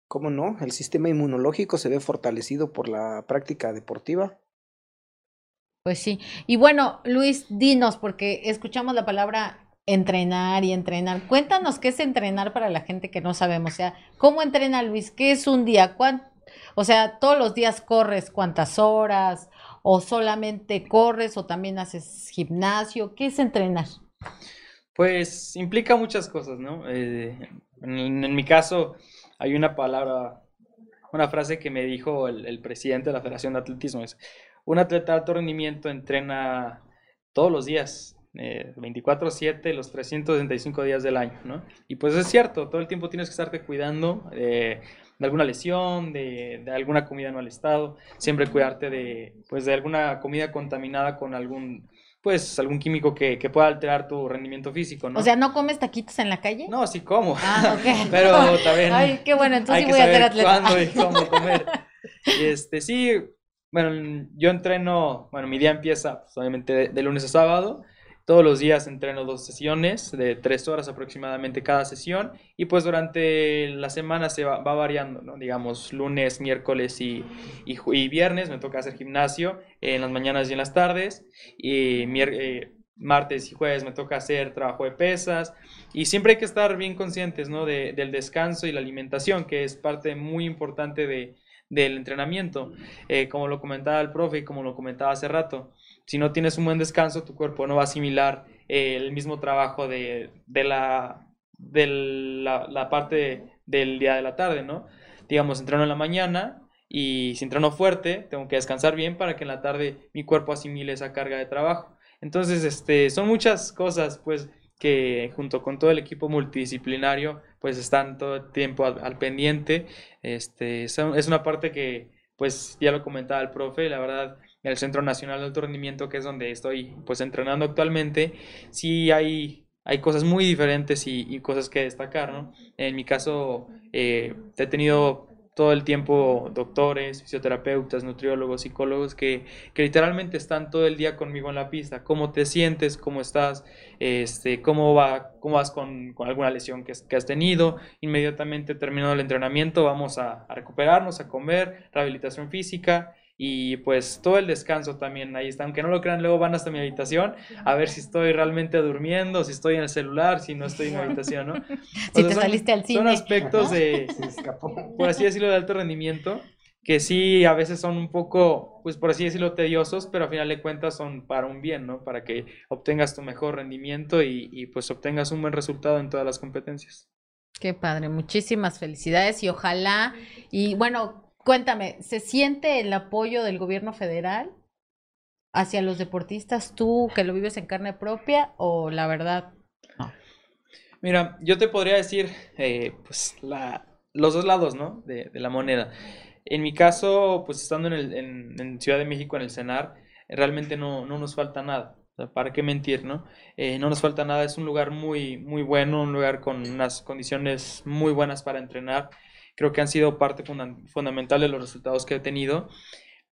¿Cómo no? El sistema inmunológico se ve fortalecido por la práctica deportiva. Pues sí. Y bueno, Luis, dinos, porque escuchamos la palabra entrenar y entrenar. Cuéntanos qué es entrenar para la gente que no sabemos. O sea, ¿cómo entrena Luis? ¿Qué es un día? ¿Cuán- O sea, todos los días corres cuántas horas o solamente corres o también haces gimnasio. ¿Qué es entrenar? Pues implica muchas cosas, ¿no? Eh, en, en mi caso, hay una palabra, una frase que me dijo el, el presidente de la Federación de Atletismo, es, un atleta de alto rendimiento entrena todos los días, eh, 24/7, los 365 días del año, ¿no? Y pues es cierto, todo el tiempo tienes que estarte cuidando eh, de alguna lesión, de, de alguna comida en mal estado, siempre cuidarte de, pues, de alguna comida contaminada con algún, pues, algún químico que, que pueda alterar tu rendimiento físico, ¿no? O sea, ¿no comes taquitos en la calle? No, sí como. Ah, ok. [laughs] Pero [laughs] también Ay, qué bueno, entonces hay sí que voy a ser saber atleta. cuándo y cómo comer. Y este, sí, bueno, yo entreno, bueno, mi día empieza pues, obviamente de, de lunes a sábado. Todos los días entreno dos sesiones de tres horas aproximadamente cada sesión. Y pues durante la semana se va, va variando, ¿no? Digamos, lunes, miércoles y, y, viernes me toca hacer gimnasio en las mañanas y en las tardes. Y eh, martes y jueves me toca hacer trabajo de pesas. Y siempre hay que estar bien conscientes, ¿no? de- del descanso y la alimentación, que es parte muy importante de, del entrenamiento. Eh, como lo comentaba el profe y como lo comentaba hace rato, si no tienes un buen descanso, tu cuerpo no va a asimilar eh, el mismo trabajo de, de la, de la, la parte del día de la tarde, ¿no? Digamos, entreno en la mañana y si entreno fuerte, tengo que descansar bien para que en la tarde mi cuerpo asimile esa carga de trabajo. Entonces, este, son muchas cosas, pues, que junto con todo el equipo multidisciplinario, pues están todo el tiempo al, pendiente. Este, es una parte que, pues, ya lo comentaba el profe, la verdad, el Centro Nacional de Alto Rendimiento, que es donde estoy, pues, entrenando actualmente, sí hay, hay cosas muy diferentes y, y cosas que destacar, ¿no? En mi caso, eh, he tenido todo el tiempo doctores, fisioterapeutas, nutriólogos, psicólogos que, que literalmente están todo el día conmigo en la pista. ¿Cómo te sientes? ¿Cómo estás? Este, ¿cómo va, cómo vas con, con alguna lesión que, has- tenido? Inmediatamente terminado el entrenamiento, vamos a recuperarnos, a comer, rehabilitación física y pues todo el descanso también ahí está. Aunque no lo crean, luego van hasta mi habitación a ver si estoy realmente durmiendo, si estoy en el celular, si no estoy en mi habitación, ¿no? [laughs] O Si sea, te son- saliste al Son cine. aspectos de, [laughs] Se escapó. por así decirlo, de alto rendimiento, que sí a veces son un poco, pues por así decirlo, tediosos, pero a final de cuentas son para un bien, ¿no? Para que obtengas tu mejor rendimiento y, y, pues obtengas un buen resultado en todas las competencias. Qué padre, muchísimas felicidades y ojalá, y bueno, cuéntame, ¿se siente el apoyo del gobierno federal hacia los deportistas, tú que lo vives en carne propia o la verdad? Mira, yo te podría decir, eh, pues, la, los dos lados, ¿no? De, la moneda. En mi caso, pues, estando en, el, en, Ciudad de México, en el CENAR, realmente no, no nos falta nada. ¿para qué mentir, no? Eh, no nos falta nada, es un lugar muy, muy bueno, un lugar con unas condiciones muy buenas para entrenar. Creo que han sido parte funda- fundamental de los resultados que he tenido.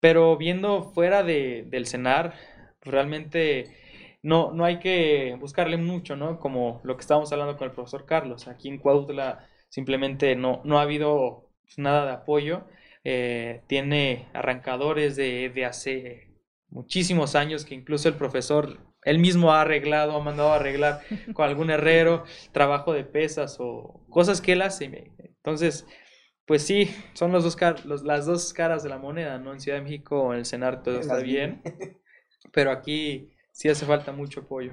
Pero viendo fuera de, del CENAR, realmente no, no hay que buscarle mucho, ¿no? Como lo que estábamos hablando con el profesor Carlos. Aquí en Cuautla simplemente no, no ha habido pues, nada de apoyo. Eh, tiene arrancadores de, de hace muchísimos años que incluso el profesor él mismo ha arreglado, ha mandado a arreglar [laughs] con algún herrero, trabajo de pesas o cosas que él hace. Entonces, pues sí, son los dos car- los- las dos caras de la moneda, ¿no? En Ciudad de México, en el Senar todo está bien, [laughs] pero aquí sí hace falta mucho apoyo,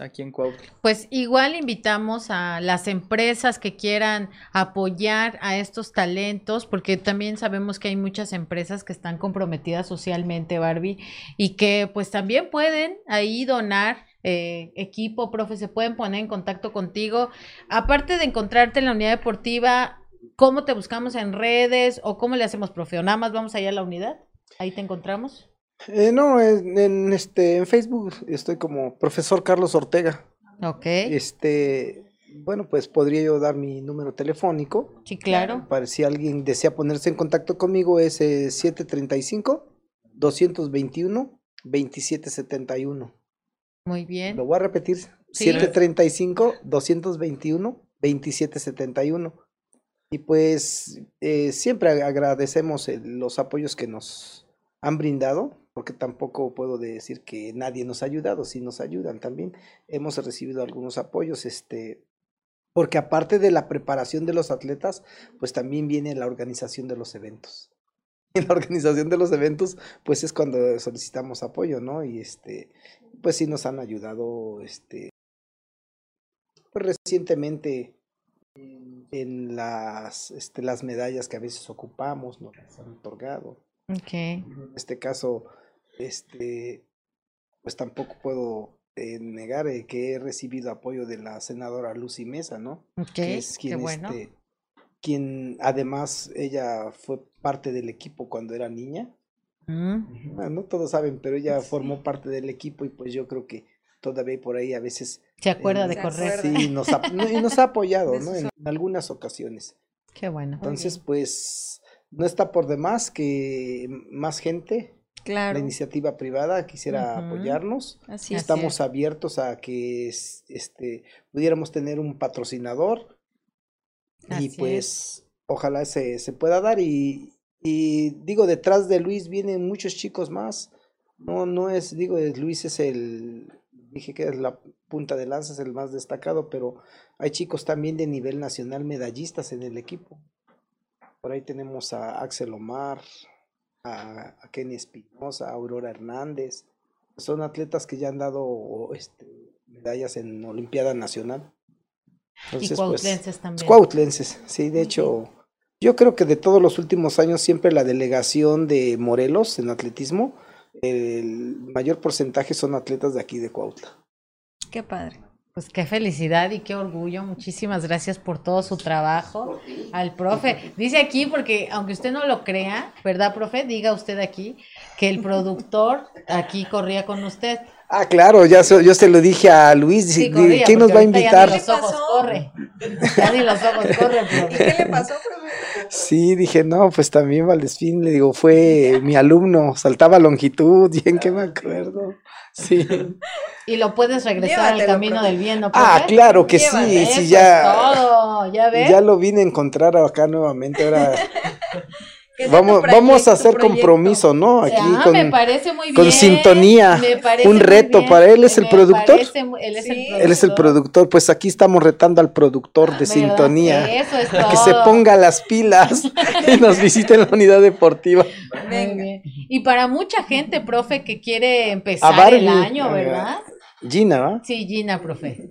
aquí en Cuautla. Pues igual invitamos a las empresas que quieran apoyar a estos talentos, porque también sabemos que hay muchas empresas que están comprometidas socialmente, Barbie, y que pues también pueden ahí donar eh, equipo, profe, se pueden poner en contacto contigo. Aparte de encontrarte en la unidad deportiva, ¿cómo te buscamos en redes o cómo le hacemos, profe? ¿O nada más vamos allá a la unidad? Ahí te encontramos. Eh, no, en, en, este, en Facebook estoy como profesor Carlos Ortega. Ok, Este, bueno, pues podría yo dar mi número telefónico. sí, claro. Para si alguien desea ponerse en contacto conmigo es eh, 735-221-2771. Muy bien. Lo voy a repetir. Sí. 735-221-2771. Y pues eh, siempre ag- agradecemos los apoyos que nos han brindado porque tampoco puedo decir que nadie nos ha ayudado, sí nos ayudan también. Hemos recibido algunos apoyos, este, porque aparte de la preparación de los atletas, pues también viene la organización de los eventos. [laughs] En la organización de los eventos, pues es cuando solicitamos apoyo, ¿no? Y este, pues sí nos han ayudado, este, pues recientemente en las, este, las medallas que a veces ocupamos, nos han otorgado. Okay. En este caso, este, pues tampoco puedo eh, negar eh, que he recibido apoyo de la senadora Lucy Mesa, ¿no? Ok, que es qué quien, bueno. este, quien además ella fue parte del equipo cuando era niña. Mm, Bueno, no todos saben, pero ella formó parte del equipo y pues yo creo que todavía por ahí a veces ¿Se acuerda eh, de correr? sí nos ha, y nos ha apoyado, [laughs] ¿no? En algunas ocasiones. Qué bueno. Entonces, pues no está por demás que más gente, Claro. la iniciativa privada quisiera apoyarnos. Así es. Estamos es. abiertos a que es- este pudiéramos tener un patrocinador Así y es. pues ojalá se, se pueda dar y, y digo detrás de Luis vienen muchos chicos más no no es digo es- Luis es el dije que es la punta de lanza es el más destacado pero hay chicos también de nivel nacional medallistas en el equipo. Por ahí tenemos a Axel Omar a, a Kenny Espinosa a Aurora Hernández. Son atletas que ya han dado este, medallas en Olimpiada Nacional. Y Entonces, pues, cuautlenses también. Cuautlenses, sí, de hecho, yo creo que de todos los últimos años siempre la delegación de Morelos en atletismo, el mayor porcentaje son atletas de aquí de Cuautla. Qué padre. Pues qué felicidad y qué orgullo. Muchísimas gracias por todo su trabajo. Al profe. Dice aquí, porque aunque usted no lo crea, ¿verdad, profe? Diga usted aquí que el productor aquí corría con usted. Ah, claro, ya se- yo se lo dije a Luis, Sí, di- corría, ¿quién nos va a ahorita ya ni invitar? los ojos pasó? corre. Ya ni los ojos [laughs] corre, ¿Y profe. qué le pasó, profe? Sí, dije, no, pues también Valdespín, le digo, fue mi alumno, saltaba longitud, [laughs] bien que me acuerdo. Sí. Y lo puedes regresar al camino profe. del bien, ¿no? Ah, claro que sí, sí, ya, todo, ¿ya ves? ya lo vine a encontrar acá nuevamente, ahora [laughs] vamos, vamos a hacer proyecto. compromiso, ¿no? Aquí Ah, con, me parece muy bien. con sintonía, me parece un muy reto bien, para él, ¿es el productor? parece él es el productor. Él es el productor, pues aquí estamos retando al productor de ¿Verdad? sintonía. Eso es Que se ponga las pilas [laughs] y nos visite en la unidad deportiva. Venga. Y para mucha gente, profe, que quiere empezar Barbie, el año, a ver. ¿verdad? Gina, ¿va? Sí, Gina, profe.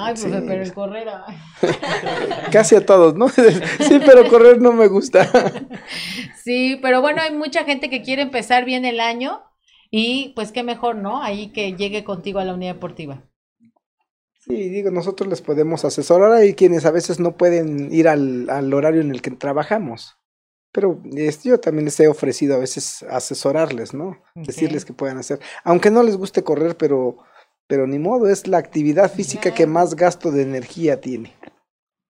Ay, profe, Sí. pero el correr. ay. [laughs] Casi a todos, ¿no? [laughs] Sí, pero correr no me gusta. [laughs] Sí, pero bueno, hay mucha gente que quiere empezar bien el año y pues qué mejor, ¿no? Ahí que llegue contigo a la unidad deportiva. Sí, digo, nosotros les podemos asesorar. Hay quienes a veces no pueden ir al, al horario en el que trabajamos. Pero este, yo también les he ofrecido a veces asesorarles, ¿no? Decirles Ok. qué pueden hacer. Aunque no les guste correr, pero, pero ni modo, es la actividad física que más gasto de energía tiene.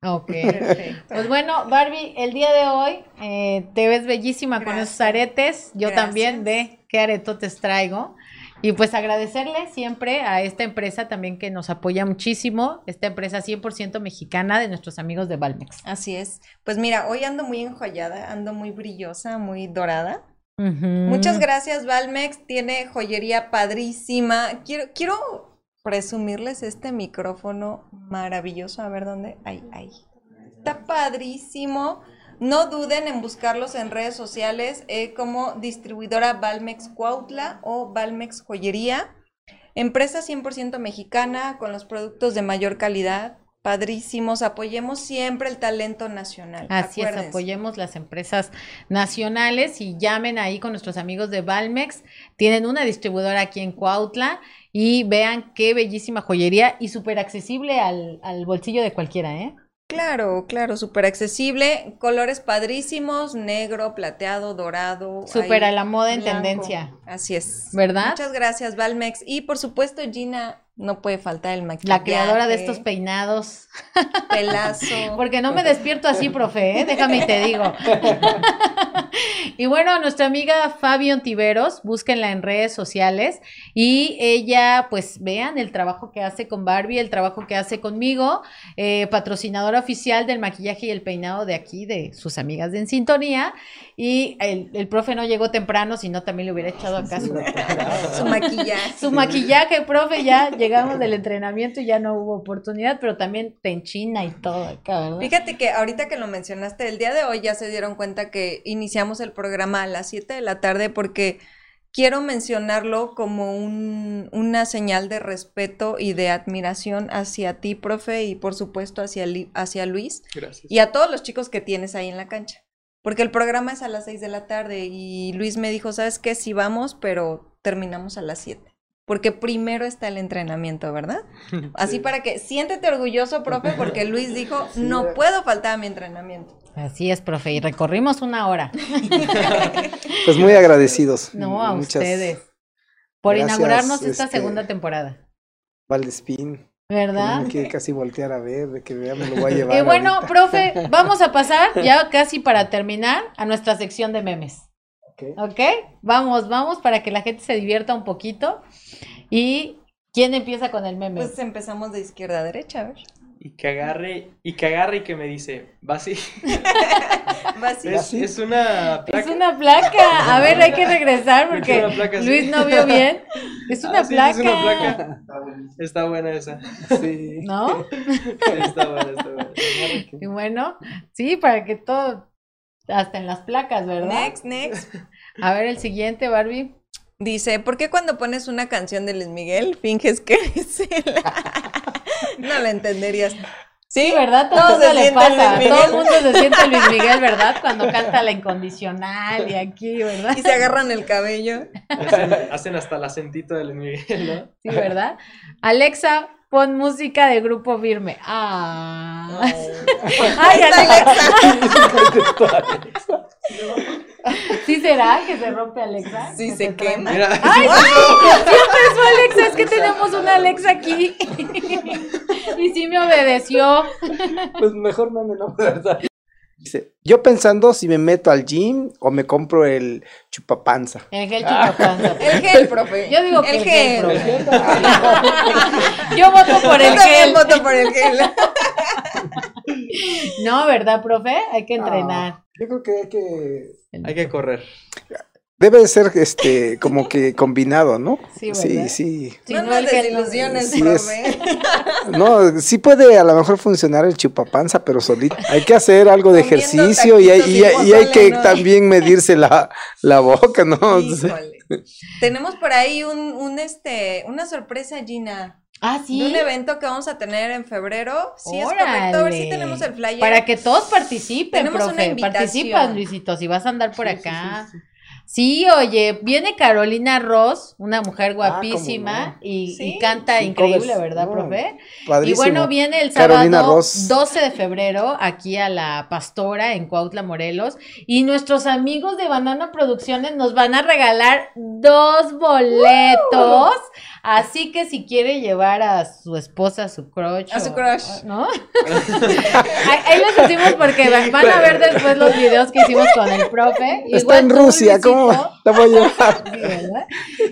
Ok. [laughs] Perfecto. Pues bueno, Barbie, el día de hoy eh, te ves bellísima con esos aretes. Yo también de qué aretotes traigo. Y pues agradecerle siempre a esta empresa también que nos apoya muchísimo, esta empresa 100% mexicana de nuestros amigos de Valmex. Así es. Pues mira, hoy ando muy enjollada, ando muy brillosa, muy dorada. Muchas gracias, Valmex. Tiene joyería padrísima. Quiero, quiero presumirles este micrófono maravilloso. A ver dónde. Ahí, ahí. Está padrísimo. No duden en buscarlos en redes sociales eh, como distribuidora Valmex Cuautla o Valmex Joyería. Empresa 100% mexicana con los productos de mayor calidad. Padrísimos. Apoyemos siempre el talento nacional. Así es, apoyemos las empresas nacionales y llamen ahí con nuestros amigos de Valmex. Tienen una distribuidora aquí en Cuautla y vean qué bellísima joyería y súper accesible al, al bolsillo de cualquiera, ¿eh? Claro, claro, súper accesible, colores padrísimos, negro, plateado, dorado. Súper a la moda en blanco. tendencia. Así es. ¿Verdad? Muchas gracias, Valmex. Y por supuesto, Gina, No puede faltar el maquillaje. La creadora de estos peinados. [laughs] Pelazo. Porque no me despierto así, profe, ¿eh? déjame y te digo. [laughs] y bueno, nuestra amiga Fabián Tiveros, búsquenla en redes sociales y ella, pues vean el trabajo que hace con Barbie, el trabajo que hace conmigo, eh, patrocinadora oficial del maquillaje y el peinado de aquí, de sus amigas de En Sintonía. Y el, el profe no llegó temprano, si no también le hubiera echado acá [laughs] su, Su maquillaje. su maquillaje, profe, ya llegamos del entrenamiento y ya no hubo oportunidad, pero también te enchina y todo acá, ¿verdad? Fíjate que ahorita que lo mencionaste, el día de hoy ya se dieron cuenta que iniciamos el programa a las 7 de la tarde porque quiero mencionarlo como un- una señal de respeto y de admiración hacia ti, profe, y por supuesto hacia Luis Gracias. y a todos los chicos que tienes ahí en la cancha. Porque el programa es a las 6 de la tarde y Luis me dijo, ¿sabes qué? Sí vamos, pero terminamos a las 7. Porque primero está el entrenamiento, ¿verdad? [laughs] Así Sí. para que siéntete orgulloso, profe, porque [laughs] Luis dijo, Sí. no puedo faltar a mi entrenamiento. Así es, profe, y recorrimos una hora. [laughs] Pues muy agradecidos. No, a Muchas ustedes. Por gracias, inaugurarnos esta este, segunda temporada. Valdespín. que ¿Verdad? me quiere casi voltear a ver, de que vea, me lo voy a llevar. Y bueno, ahorita. profe, vamos a pasar ya casi para terminar a nuestra sección de memes. Ok. ¿Ok? Vamos, vamos para que la gente se divierta un poquito. ¿Y quién empieza con el meme? Pues empezamos de izquierda a derecha, a ver. Y que agarre, y que agarre y que me dice, va así. [laughs] Va así. Es, una placa. es una placa. A ver, hay que regresar porque una sí. Luis no vio bien. Es [laughs] una Ah, sí, placa. Es una placa. Está buena esa. Sí. ¿No? [laughs] Está buena, está buena. Y bueno, sí, para que todo, hasta en las placas, ¿verdad? Next, next. [laughs] A ver, el siguiente, Barbie. Dice, ¿por qué cuando pones una canción de Luis Miguel finges que [laughs] él? [laughs] no la entenderías. Sí, ¿verdad? Todo se le sienten pasa. Todo el mundo se siente Luis Miguel, ¿verdad? Cuando canta la incondicional y aquí, ¿verdad? Y se agarran el cabello. Hacen, hacen hasta el acentito de Luis Miguel, ¿no? Sí, ¿verdad? Alexa, pon música de grupo firme. Ah. Ay, Alexa. [laughs] ¿Sí será que se rompe Alexa? Sí, Que se quema. Mira, ¡Ay, sí! [laughs] Siempre su Alexa, es que tenemos una Alexa aquí. [laughs] Y sí me obedeció. Pues mejor meme, ¿no? ¿Verdad? Dice, yo pensando si me meto al gym o me compro el chupapanza. El gel chupapanza. [laughs] El gel, profe. Yo digo que el el gel, gel. profe. Yo voto por el Yo también gel. voto por el gel. No, ¿verdad, profe? Hay que entrenar. Yo creo que hay que hay que correr. Debe de ser este como que combinado, ¿no? Sí, sí, ¿verdad? sí. Si no no, desilusiones, Sí es. [laughs] No, sí puede a lo mejor funcionar el chupapanza, pero solito. Hay que hacer algo de Comiendo ejercicio y hay, y y que también medirse la, la boca, ¿no? [laughs] Híjole. Tenemos por ahí un, un este, una sorpresa, Gina. Ah, De sí. un evento que vamos a tener en febrero. Sí, es correcto. A ver si tenemos el flyer. Para que todos participen, Tenemos una profe. invitación. Participan, Luisito, si vas a andar por Sí, sí, acá. sí, sí. Oye, viene Carolina Ross, una mujer cómo guapísima no. y, Sí. y canta increíble, ¿verdad, no, profe? Y bueno, viene el sábado Carolina Ross. 12 de febrero aquí a la Pastora en Cuautla, Morelos. Y nuestros amigos de Banana Producciones nos van a regalar dos boletos. Así que si quiere llevar a su esposa, a su crush. A su crush. ¿No? [laughs] ahí, ahí les decimos porque van a ver después los videos que hicimos con el profe. Está Igual en tú, Rusia, ¿cómo la voy a llevar? [laughs]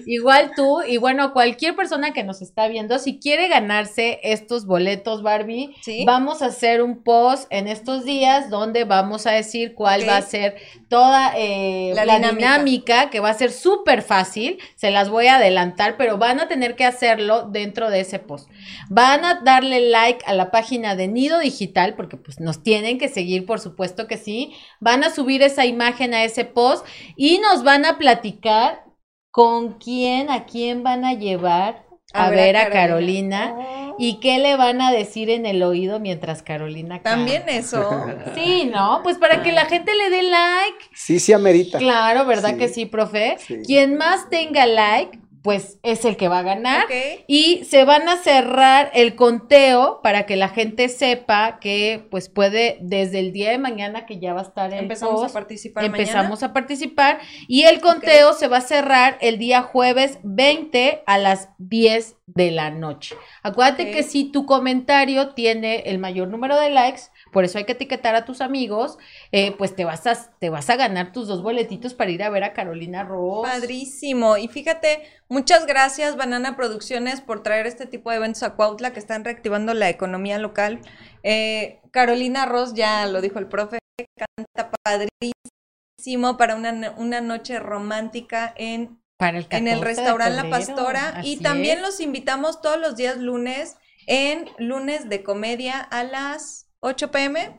Igual tú, y bueno, cualquier persona que nos está viendo, si quiere ganarse estos boletos, Barbie, Sí. vamos a hacer un post en estos días donde vamos a decir cuál va a ser toda eh, La la, dinámica. dinámica. que va a ser súper fácil, se las voy a adelantar, pero van a tener que hacerlo dentro de ese post. Van a darle like a la página de Nido Digital, porque pues nos tienen que seguir, por supuesto que sí. Van a subir esa imagen a ese post y nos van a platicar con quién, a quién van a llevar a, ver a Carolina, Oh. y qué le van a decir en el oído mientras Carolina canta. También eso. [laughs] Sí, ¿no? Pues para que la gente le dé like. Sí, sí amerita. Claro, ¿verdad Sí. que sí, profe? Sí. Quien más tenga like pues es el que va a ganar. Y se van a cerrar el conteo para que la gente sepa que pues puede desde el día de mañana que ya va a estar el Empezamos post, a participar empezamos a participar. Y el conteo se va a cerrar el día jueves 20 a las 10 de la noche. Acuérdate que si tu comentario tiene el mayor número de likes, por eso hay que etiquetar a tus amigos, eh, pues te vas, a, te vas a ganar tus dos boletitos para ir a ver a Carolina Ross. Padrísimo. Y fíjate, muchas gracias Banana Producciones por traer este tipo de eventos a Cuautla que están reactivando la economía local. Eh, Carolina Ross, ya lo dijo el profe, canta padrísimo para una, una noche romántica en, Para el en el 14 de restaurante La Pastora. así Y también es. los invitamos todos los días lunes en lunes de comedia a las 8 pm.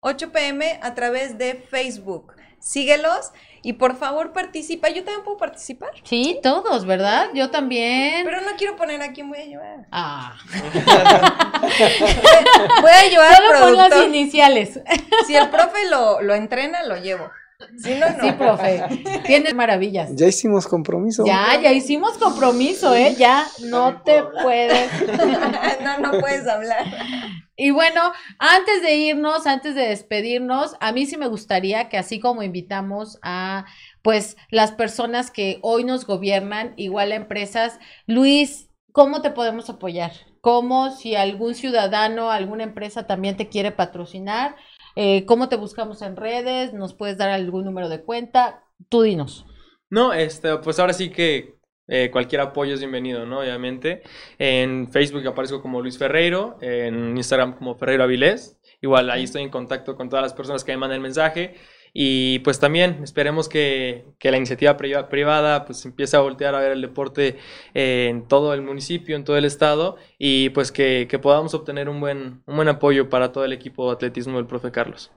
8 pm a través de Facebook. Síguelos y por favor participa. Yo también puedo participar. Sí, todos, ¿verdad? Yo también. Pero no quiero poner a quién voy a llevar. Ah, [laughs] Voy a llevar al solo pon las iniciales. Si el profe lo, lo entrena, lo llevo. Si no, no. Sí, profe. Tienes maravillas. Ya hicimos compromiso. Ya, ya hicimos compromiso, ¿eh? Ya no te puedes. [laughs] no, no puedes hablar. Y bueno, antes de irnos, antes de despedirnos, a mí sí me gustaría que así como invitamos a pues las personas que hoy nos gobiernan, igual a empresas, Luis, ¿cómo te podemos apoyar? ¿Cómo si algún ciudadano, alguna empresa también te quiere patrocinar? Eh, ¿Cómo te buscamos en redes? ¿Nos puedes dar algún número de cuenta? Tú dinos. No, este, pues ahora sí que eh, cualquier apoyo es bienvenido, ¿no? Obviamente. En Facebook aparezco como Luis Ferreiro, en Instagram como Ferreiro Avilés. Igual ahí estoy en contacto con todas las personas que me mandan el mensaje. Y pues también esperemos que, que la iniciativa priva- privada pues empiece a voltear a ver el deporte en todo el municipio, en todo el estado y pues que, que podamos obtener un buen, un buen apoyo para todo el equipo de atletismo del profe Carlos.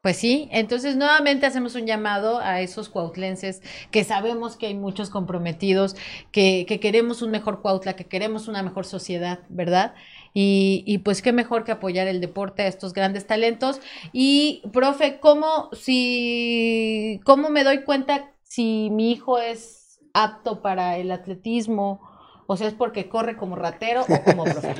Pues sí, entonces nuevamente hacemos un llamado a esos cuautlenses que sabemos que hay muchos comprometidos, que, que queremos un mejor Cuautla, que queremos una mejor sociedad, ¿verdad? Y, y pues qué mejor que apoyar el deporte a estos grandes talentos. Y, profe, ¿cómo, si, ¿cómo me doy cuenta si mi hijo es apto para el atletismo? O sea, es porque corre como ratero o como profe.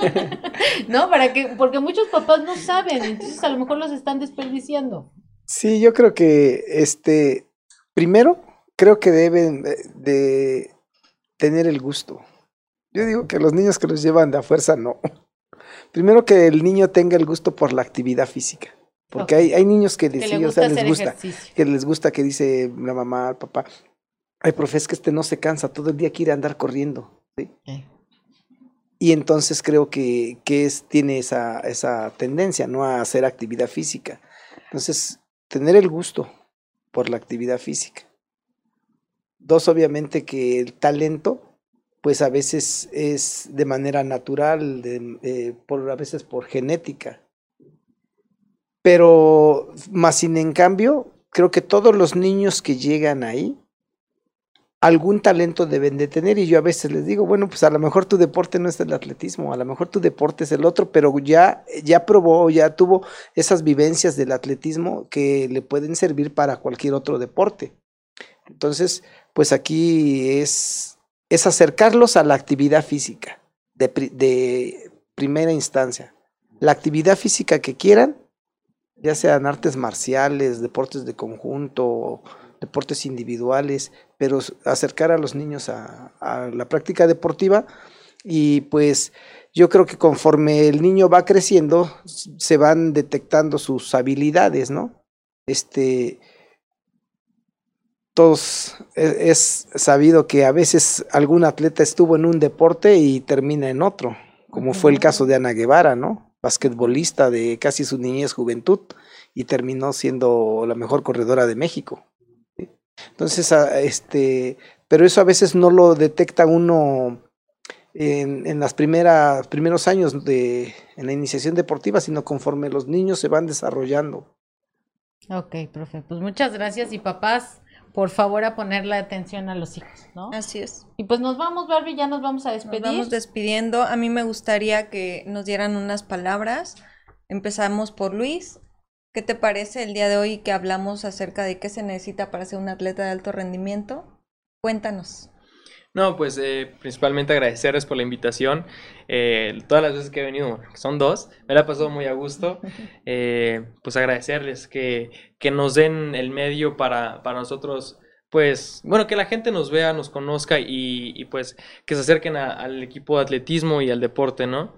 [laughs] [laughs] ¿No? Para que, porque muchos papás no saben, entonces a lo mejor los están desperdiciando. Sí, yo creo que este, primero, creo que deben de, de tener el gusto. Yo digo que los niños que los llevan de a fuerza, no. Primero que el niño tenga el gusto por la actividad física. Porque hay, hay niños que, Que les, o sea, les gusta, que les gusta que dice la mamá, el papá, ay, profe, es que este no se cansa, todo el día quiere andar corriendo. Y entonces creo que, que es, tiene esa, esa tendencia, ¿no? A hacer actividad física. Entonces, tener el gusto por la actividad física. Dos, obviamente que el talento, pues a veces es de manera natural, eh, por, a veces por genética. Pero, más sin en cambio, creo que todos los niños que llegan ahí, algún talento deben de tener y yo a veces les digo, bueno, pues a lo mejor tu deporte no es el atletismo, a lo mejor tu deporte es el otro, pero ya, ya probó, ya tuvo esas vivencias del atletismo que le pueden servir para cualquier otro deporte. Entonces, pues aquí es, es acercarlos a la actividad física de, pri- de primera instancia. La actividad física que quieran, ya sean artes marciales, deportes de conjunto, deportes individuales, pero acercar a los niños a, a la práctica deportiva y pues yo creo que conforme el niño va creciendo se van detectando sus habilidades, ¿no? Este todos e- es sabido que a veces algún atleta estuvo en un deporte y termina en otro, como fue el caso de Ana Guevara, ¿no? Basquetbolista de casi su niñez juventud y terminó siendo la mejor corredora de México. ¿sí? Entonces, a- este, pero eso a veces no lo detecta uno en, en primeras primeros años de en la iniciación deportiva, sino conforme los niños se van desarrollando. Ok, profe, pues muchas gracias y papás, por favor a ponerle atención a los hijos, ¿no? Así es. Y pues nos vamos, Barbie, ya nos vamos a Nos despedir. vamos despidiendo. A mí me gustaría que nos dieran unas palabras. Empezamos por Luis. ¿Qué te parece el día de hoy que hablamos acerca de qué se necesita para ser un atleta de alto rendimiento? Cuéntanos. No, pues eh, principalmente agradecerles por la invitación. Eh, todas las veces que he venido, que son dos, me la he pasado muy a gusto. [laughs] Eh, pues agradecerles que, que nos den el medio para, para nosotros pues, bueno, que la gente nos vea, nos conozca y, y pues que se acerquen a- al equipo de atletismo y al deporte, ¿no?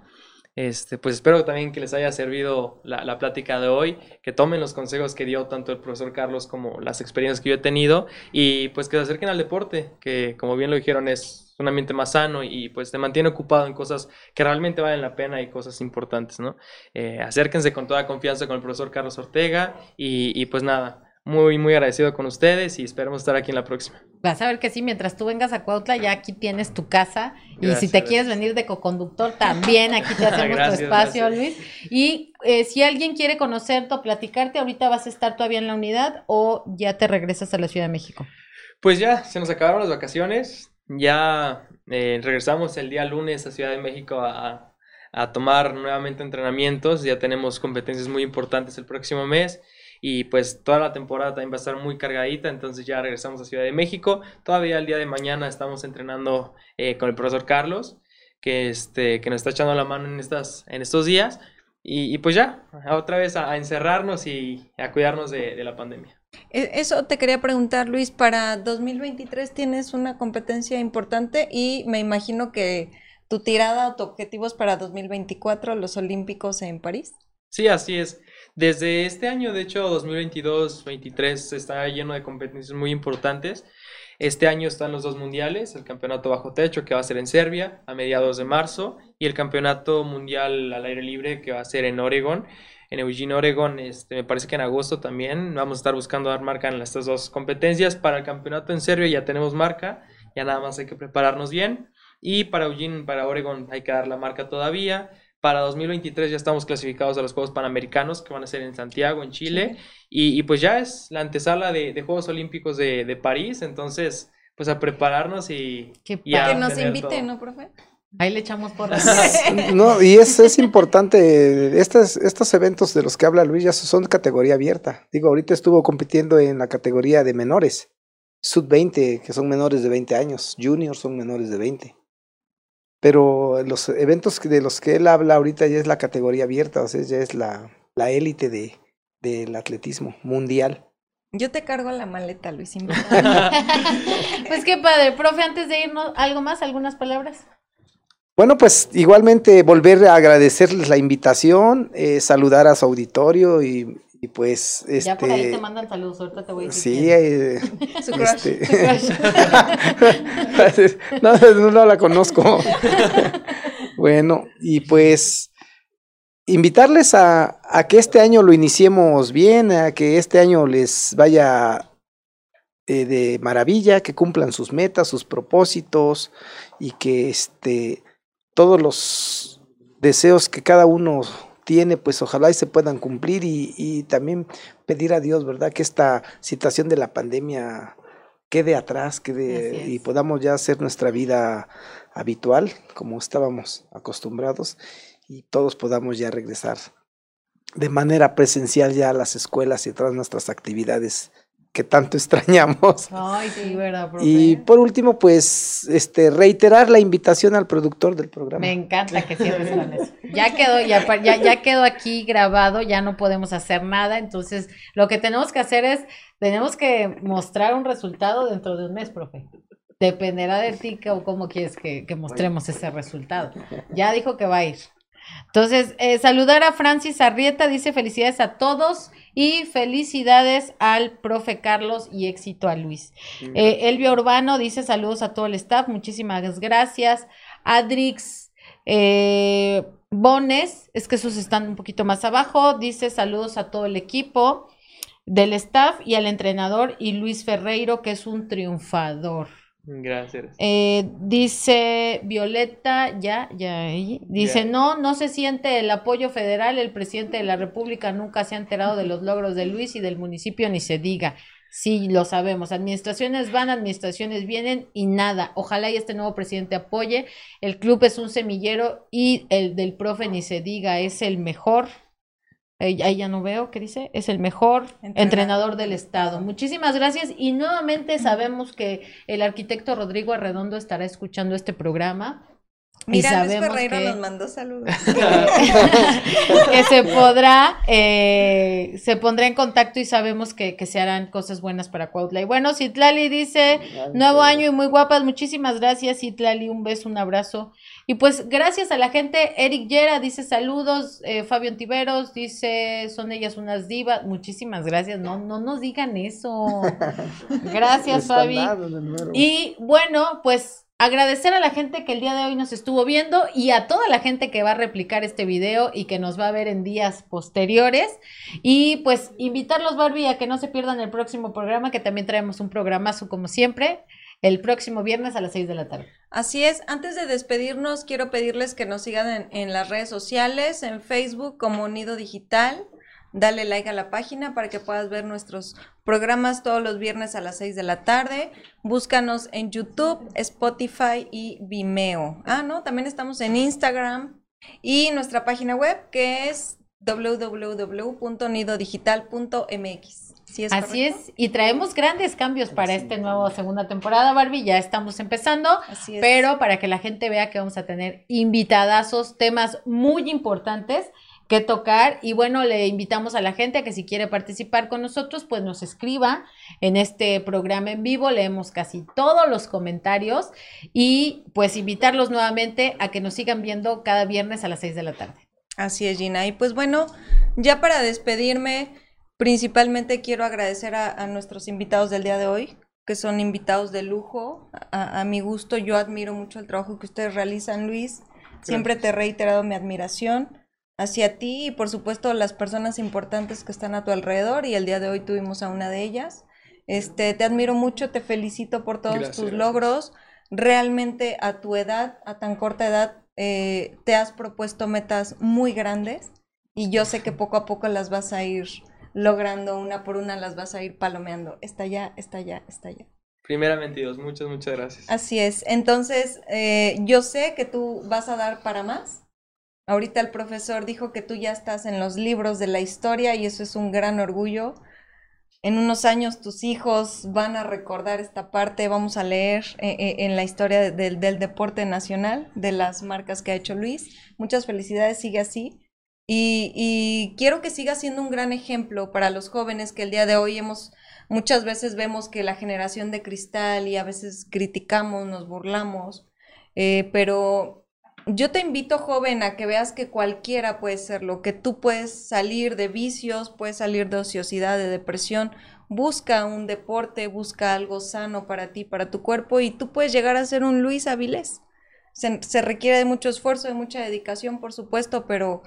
Este, pues espero también que les haya servido la, la plática de hoy, que tomen los consejos que dio tanto el profesor Carlos como las experiencias que yo he tenido y pues que se acerquen al deporte, que como bien lo dijeron es un ambiente más sano y pues te mantiene ocupado en cosas que realmente valen la pena y cosas importantes, ¿no? Eh, acérquense con toda confianza con el profesor Carlos Ortega y, y pues nada, muy, muy agradecido con ustedes y esperemos estar aquí en la próxima. Vas a ver que sí, mientras tú vengas a Cuautla, ya aquí tienes tu casa. y si te gracias. quieres venir de coconductor, también aquí te [laughs] hacemos Gracias, tu espacio. Luis. Y eh, si alguien quiere conocerte o platicarte, ahorita vas a estar todavía en la unidad o ya te regresas a la Ciudad de México. Pues ya, se nos acabaron las vacaciones. Ya eh, regresamos el día lunes a Ciudad de México a, a tomar nuevamente entrenamientos. Ya tenemos competencias muy importantes el próximo mes. Y pues toda la temporada también va a estar muy cargadita. Entonces ya regresamos a Ciudad de México. Todavía el día de mañana estamos entrenando eh, con el profesor Carlos, que, este, que nos está echando la mano en, estas, en estos días. Y, y pues ya, otra vez a, a encerrarnos y a cuidarnos de- de la pandemia. E- Eso te quería preguntar, Luis, para 2023 tienes una competencia importante y me imagino que tu tirada o tu objetivo es para 2024, los Olímpicos en París. Sí, así es. Desde este año, de hecho, 2022-23 está lleno de competencias muy importantes. Este año están los dos mundiales, el campeonato bajo techo que va a ser en Serbia a mediados de marzo y el campeonato mundial al aire libre que va a ser en Oregon, en Eugene, Oregon, este, me parece que en agosto también. Vamos a estar buscando dar marca en estas dos competencias. Para el campeonato en Serbia ya tenemos marca, ya nada más hay que prepararnos bien. Y para Eugene, para Oregon hay que dar la marca todavía. Para 2023 ya estamos clasificados a los Juegos Panamericanos que van a ser en Santiago, en Chile. Y, y pues ya es la antesala de, de Juegos Olímpicos de, de París. Entonces, pues a prepararnos y, Qué y a que nos tener invite, todo. ¿no, profe? Ahí le echamos por [laughs] [laughs] No, y es, es importante, estos, estos eventos de los que habla Luis ya son categoría abierta. Digo, ahorita estuvo compitiendo en la categoría de menores, sub-20, que son menores de 20 años, juniors son menores de 20. Pero los eventos de los que él habla ahorita ya es la categoría abierta, o sea, ya es la, la élite de, del atletismo mundial. Yo te cargo la maleta, Luis. [laughs] [laughs] Pues qué padre, profe, antes de irnos, ¿algo más? ¿Algunas palabras? Bueno, pues igualmente volver a agradecerles la invitación, eh, saludar a su auditorio y, y pues este. Ya por ahí te mandan saludos, ahorita te voy a decir. Sí, eh, [laughs] Su crush. este, [laughs] no, no, no la conozco. [laughs] bueno, y pues invitarles a, a que este año lo iniciemos bien, a que este año les vaya eh, de maravilla, que cumplan sus metas, sus propósitos y que este todos los deseos que cada uno tiene, pues ojalá y se puedan cumplir y, y también pedir a Dios, ¿verdad? Que esta situación de la pandemia quede atrás, quede y podamos ya hacer nuestra vida habitual, como estábamos acostumbrados, y todos podamos ya regresar de manera presencial ya a las escuelas y a todas nuestras actividades que tanto [laughs] extrañamos. Ay, sí, ¿verdad, profe? Y por último, pues, este, reiterar la invitación al productor del programa. Me encanta que [laughs] cierres con eso. Ya quedó, ya, ya, ya quedó aquí grabado, ya no podemos hacer nada. Entonces, lo que tenemos que hacer es, tenemos que mostrar un resultado dentro de un mes, profe. Dependerá de ti o cómo quieres que, que mostremos ese resultado. Ya dijo que va a ir. Entonces, eh, saludar a Francis Arrieta, dice felicidades a todos y felicidades al profe Carlos y éxito a Luis. Eh, Elvia Urbano dice saludos a todo el staff, muchísimas gracias. Adrix eh, Bones, es que esos están un poquito más abajo, dice saludos a todo el equipo del staff y al entrenador y Luis Ferreiro, que es un triunfador. Gracias. Eh, dice Violeta, ya, ya, dice, no, no se siente el apoyo federal, el presidente de la República nunca se ha enterado de los logros de Luis y del municipio ni se diga. Sí, lo sabemos. Administraciones van, administraciones vienen y nada. Ojalá y este nuevo presidente apoye. El club es un semillero y el del profe ni se diga, es el mejor. Ahí ya no veo, ¿qué dice? Es el mejor entrenador, Entrenador del Estado. Muchísimas gracias y nuevamente sabemos que el arquitecto Rodrigo Arredondo estará escuchando este programa. Y Mira, Luis sabemos Ferreira que- nos mandó saludos. [laughs] que se podrá, eh, se pondrá en contacto y sabemos que, que se harán cosas buenas para Cuautla. Y bueno, Citlali dice, nuevo año y muy guapas, muchísimas gracias Citlali, un beso, un abrazo. Y pues gracias a la gente, Eric Yera dice saludos, eh, Fabio Antiveros dice, son ellas unas divas, muchísimas gracias, no, no nos digan eso. [laughs] Gracias Fabi. Y bueno, pues agradecer a la gente que el día de hoy nos estuvo viendo y a toda la gente que va a replicar este video y que nos va a ver en días posteriores. Y pues invitarlos, Barbie, a que no se pierdan el próximo programa, que también traemos un programazo como siempre, el próximo viernes a las 6 de la tarde. Así es, antes de despedirnos, quiero pedirles que nos sigan en, en las redes sociales, en Facebook como Nido Digital. Dale like a la página para que puedas ver nuestros programas todos los viernes a las 6 de la tarde. Búscanos en YouTube, Spotify y Vimeo. Ah, no, también estamos en Instagram y nuestra página web que es www.nidodigital.mx. ¿Sí es Así correcto? es, y traemos grandes cambios para esta nueva segunda temporada, Barbie. Ya estamos empezando. Así es. pero para que la gente vea que vamos a tener invitadazos, temas muy importantes que tocar y bueno, le invitamos a la gente a que si quiere participar con nosotros, pues nos escriba en este programa en vivo, leemos casi todos los comentarios y pues invitarlos nuevamente a que nos sigan viendo cada viernes a las 6 de la tarde. Así es, Gina. Y pues bueno, ya para despedirme, principalmente quiero agradecer a, a nuestros invitados del día de hoy, que son invitados de lujo. A, a mi gusto, yo admiro mucho el trabajo que ustedes realizan, Luis. Siempre te he reiterado mi admiración hacia ti y por supuesto las personas importantes que están a tu alrededor y el día de hoy tuvimos a una de ellas. Este, te admiro mucho, te felicito por todos Gracias, tus gracias. logros. Realmente a tu edad, a tan corta edad, eh, te has propuesto metas muy grandes y yo sé que poco a poco las vas a ir logrando una por una, las vas a ir palomeando. Está allá, está allá, está allá. Primeramente, Dios, muchas, muchas gracias. Así es. Entonces, eh, yo sé que tú vas a dar para más. Ahorita el profesor dijo que tú ya estás en los libros de la historia y eso es un gran orgullo. En unos años tus hijos van a recordar esta parte, vamos a leer eh, eh, en la historia de- del- del deporte nacional, de las marcas que ha hecho Luis. Muchas felicidades, sigue así. Y, quiero que siga siendo un gran ejemplo para los jóvenes que el día de hoy hemos, muchas veces vemos que la generación de cristal y a veces criticamos, nos burlamos, eh, pero yo te invito, joven, a que veas que cualquiera puede serlo, que tú puedes salir de vicios, puedes salir de ociosidad, de depresión. Busca un deporte, busca algo sano para ti, para tu cuerpo, y tú puedes llegar a ser un Luis Avilés. Se, se requiere de mucho esfuerzo, de mucha dedicación, por supuesto, pero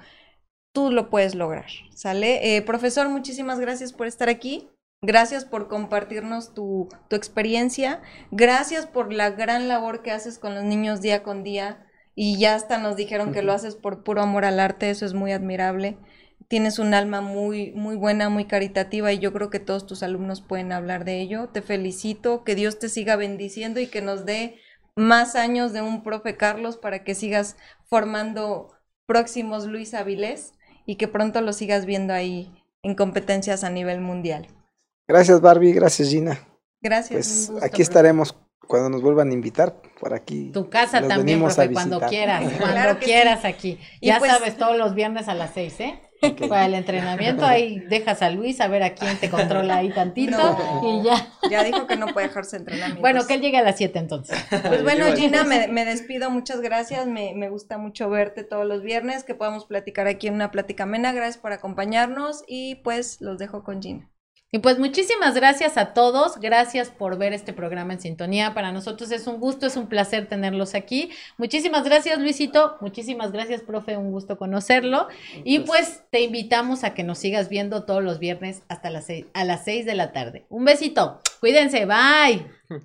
tú lo puedes lograr, ¿sale? Eh, profesor, muchísimas gracias por estar aquí. Gracias por compartirnos tu, tu experiencia. Gracias por la gran labor que haces con los niños día con día. Y ya hasta nos dijeron que lo haces por puro amor al arte, eso es muy admirable. Tienes un alma muy, muy buena, muy caritativa y yo creo que todos tus alumnos pueden hablar de ello. Te felicito, que Dios te siga bendiciendo y que nos dé más años de un profe Carlos para que sigas formando próximos Luis Avilés y que pronto lo sigas viendo ahí en competencias a nivel mundial. Gracias, Barbie. Gracias, Gina. Gracias. Pues gusto, aquí profe. estaremos cuando nos vuelvan a invitar por aquí. Tu casa los también, venimos profe, a cuando quieras, [laughs] cuando Claro quieras aquí. Y Ya pues- sabes, todos los viernes a las seis, ¿eh? Para el entrenamiento ahí dejas a Luis a ver a quién te controla ahí tantito No. y ya. Ya dijo que no puede dejarse entrenamientos. Bueno, que él llegue a las siete entonces. Pues [laughs] bueno. Gina, me, me despido, muchas gracias, me, me gusta mucho verte todos los viernes, que podamos platicar aquí en una plática amena, gracias por acompañarnos y pues los dejo con Gina. Y pues muchísimas gracias a todos, gracias por ver este programa en sintonía. Para nosotros es un gusto, es un placer tenerlos aquí. Muchísimas gracias Luisito, muchísimas gracias profe, un gusto conocerlo. Y pues te invitamos a que nos sigas viendo todos los viernes hasta las seis, a las 6 de la tarde. Un besito, cuídense, bye. [laughs]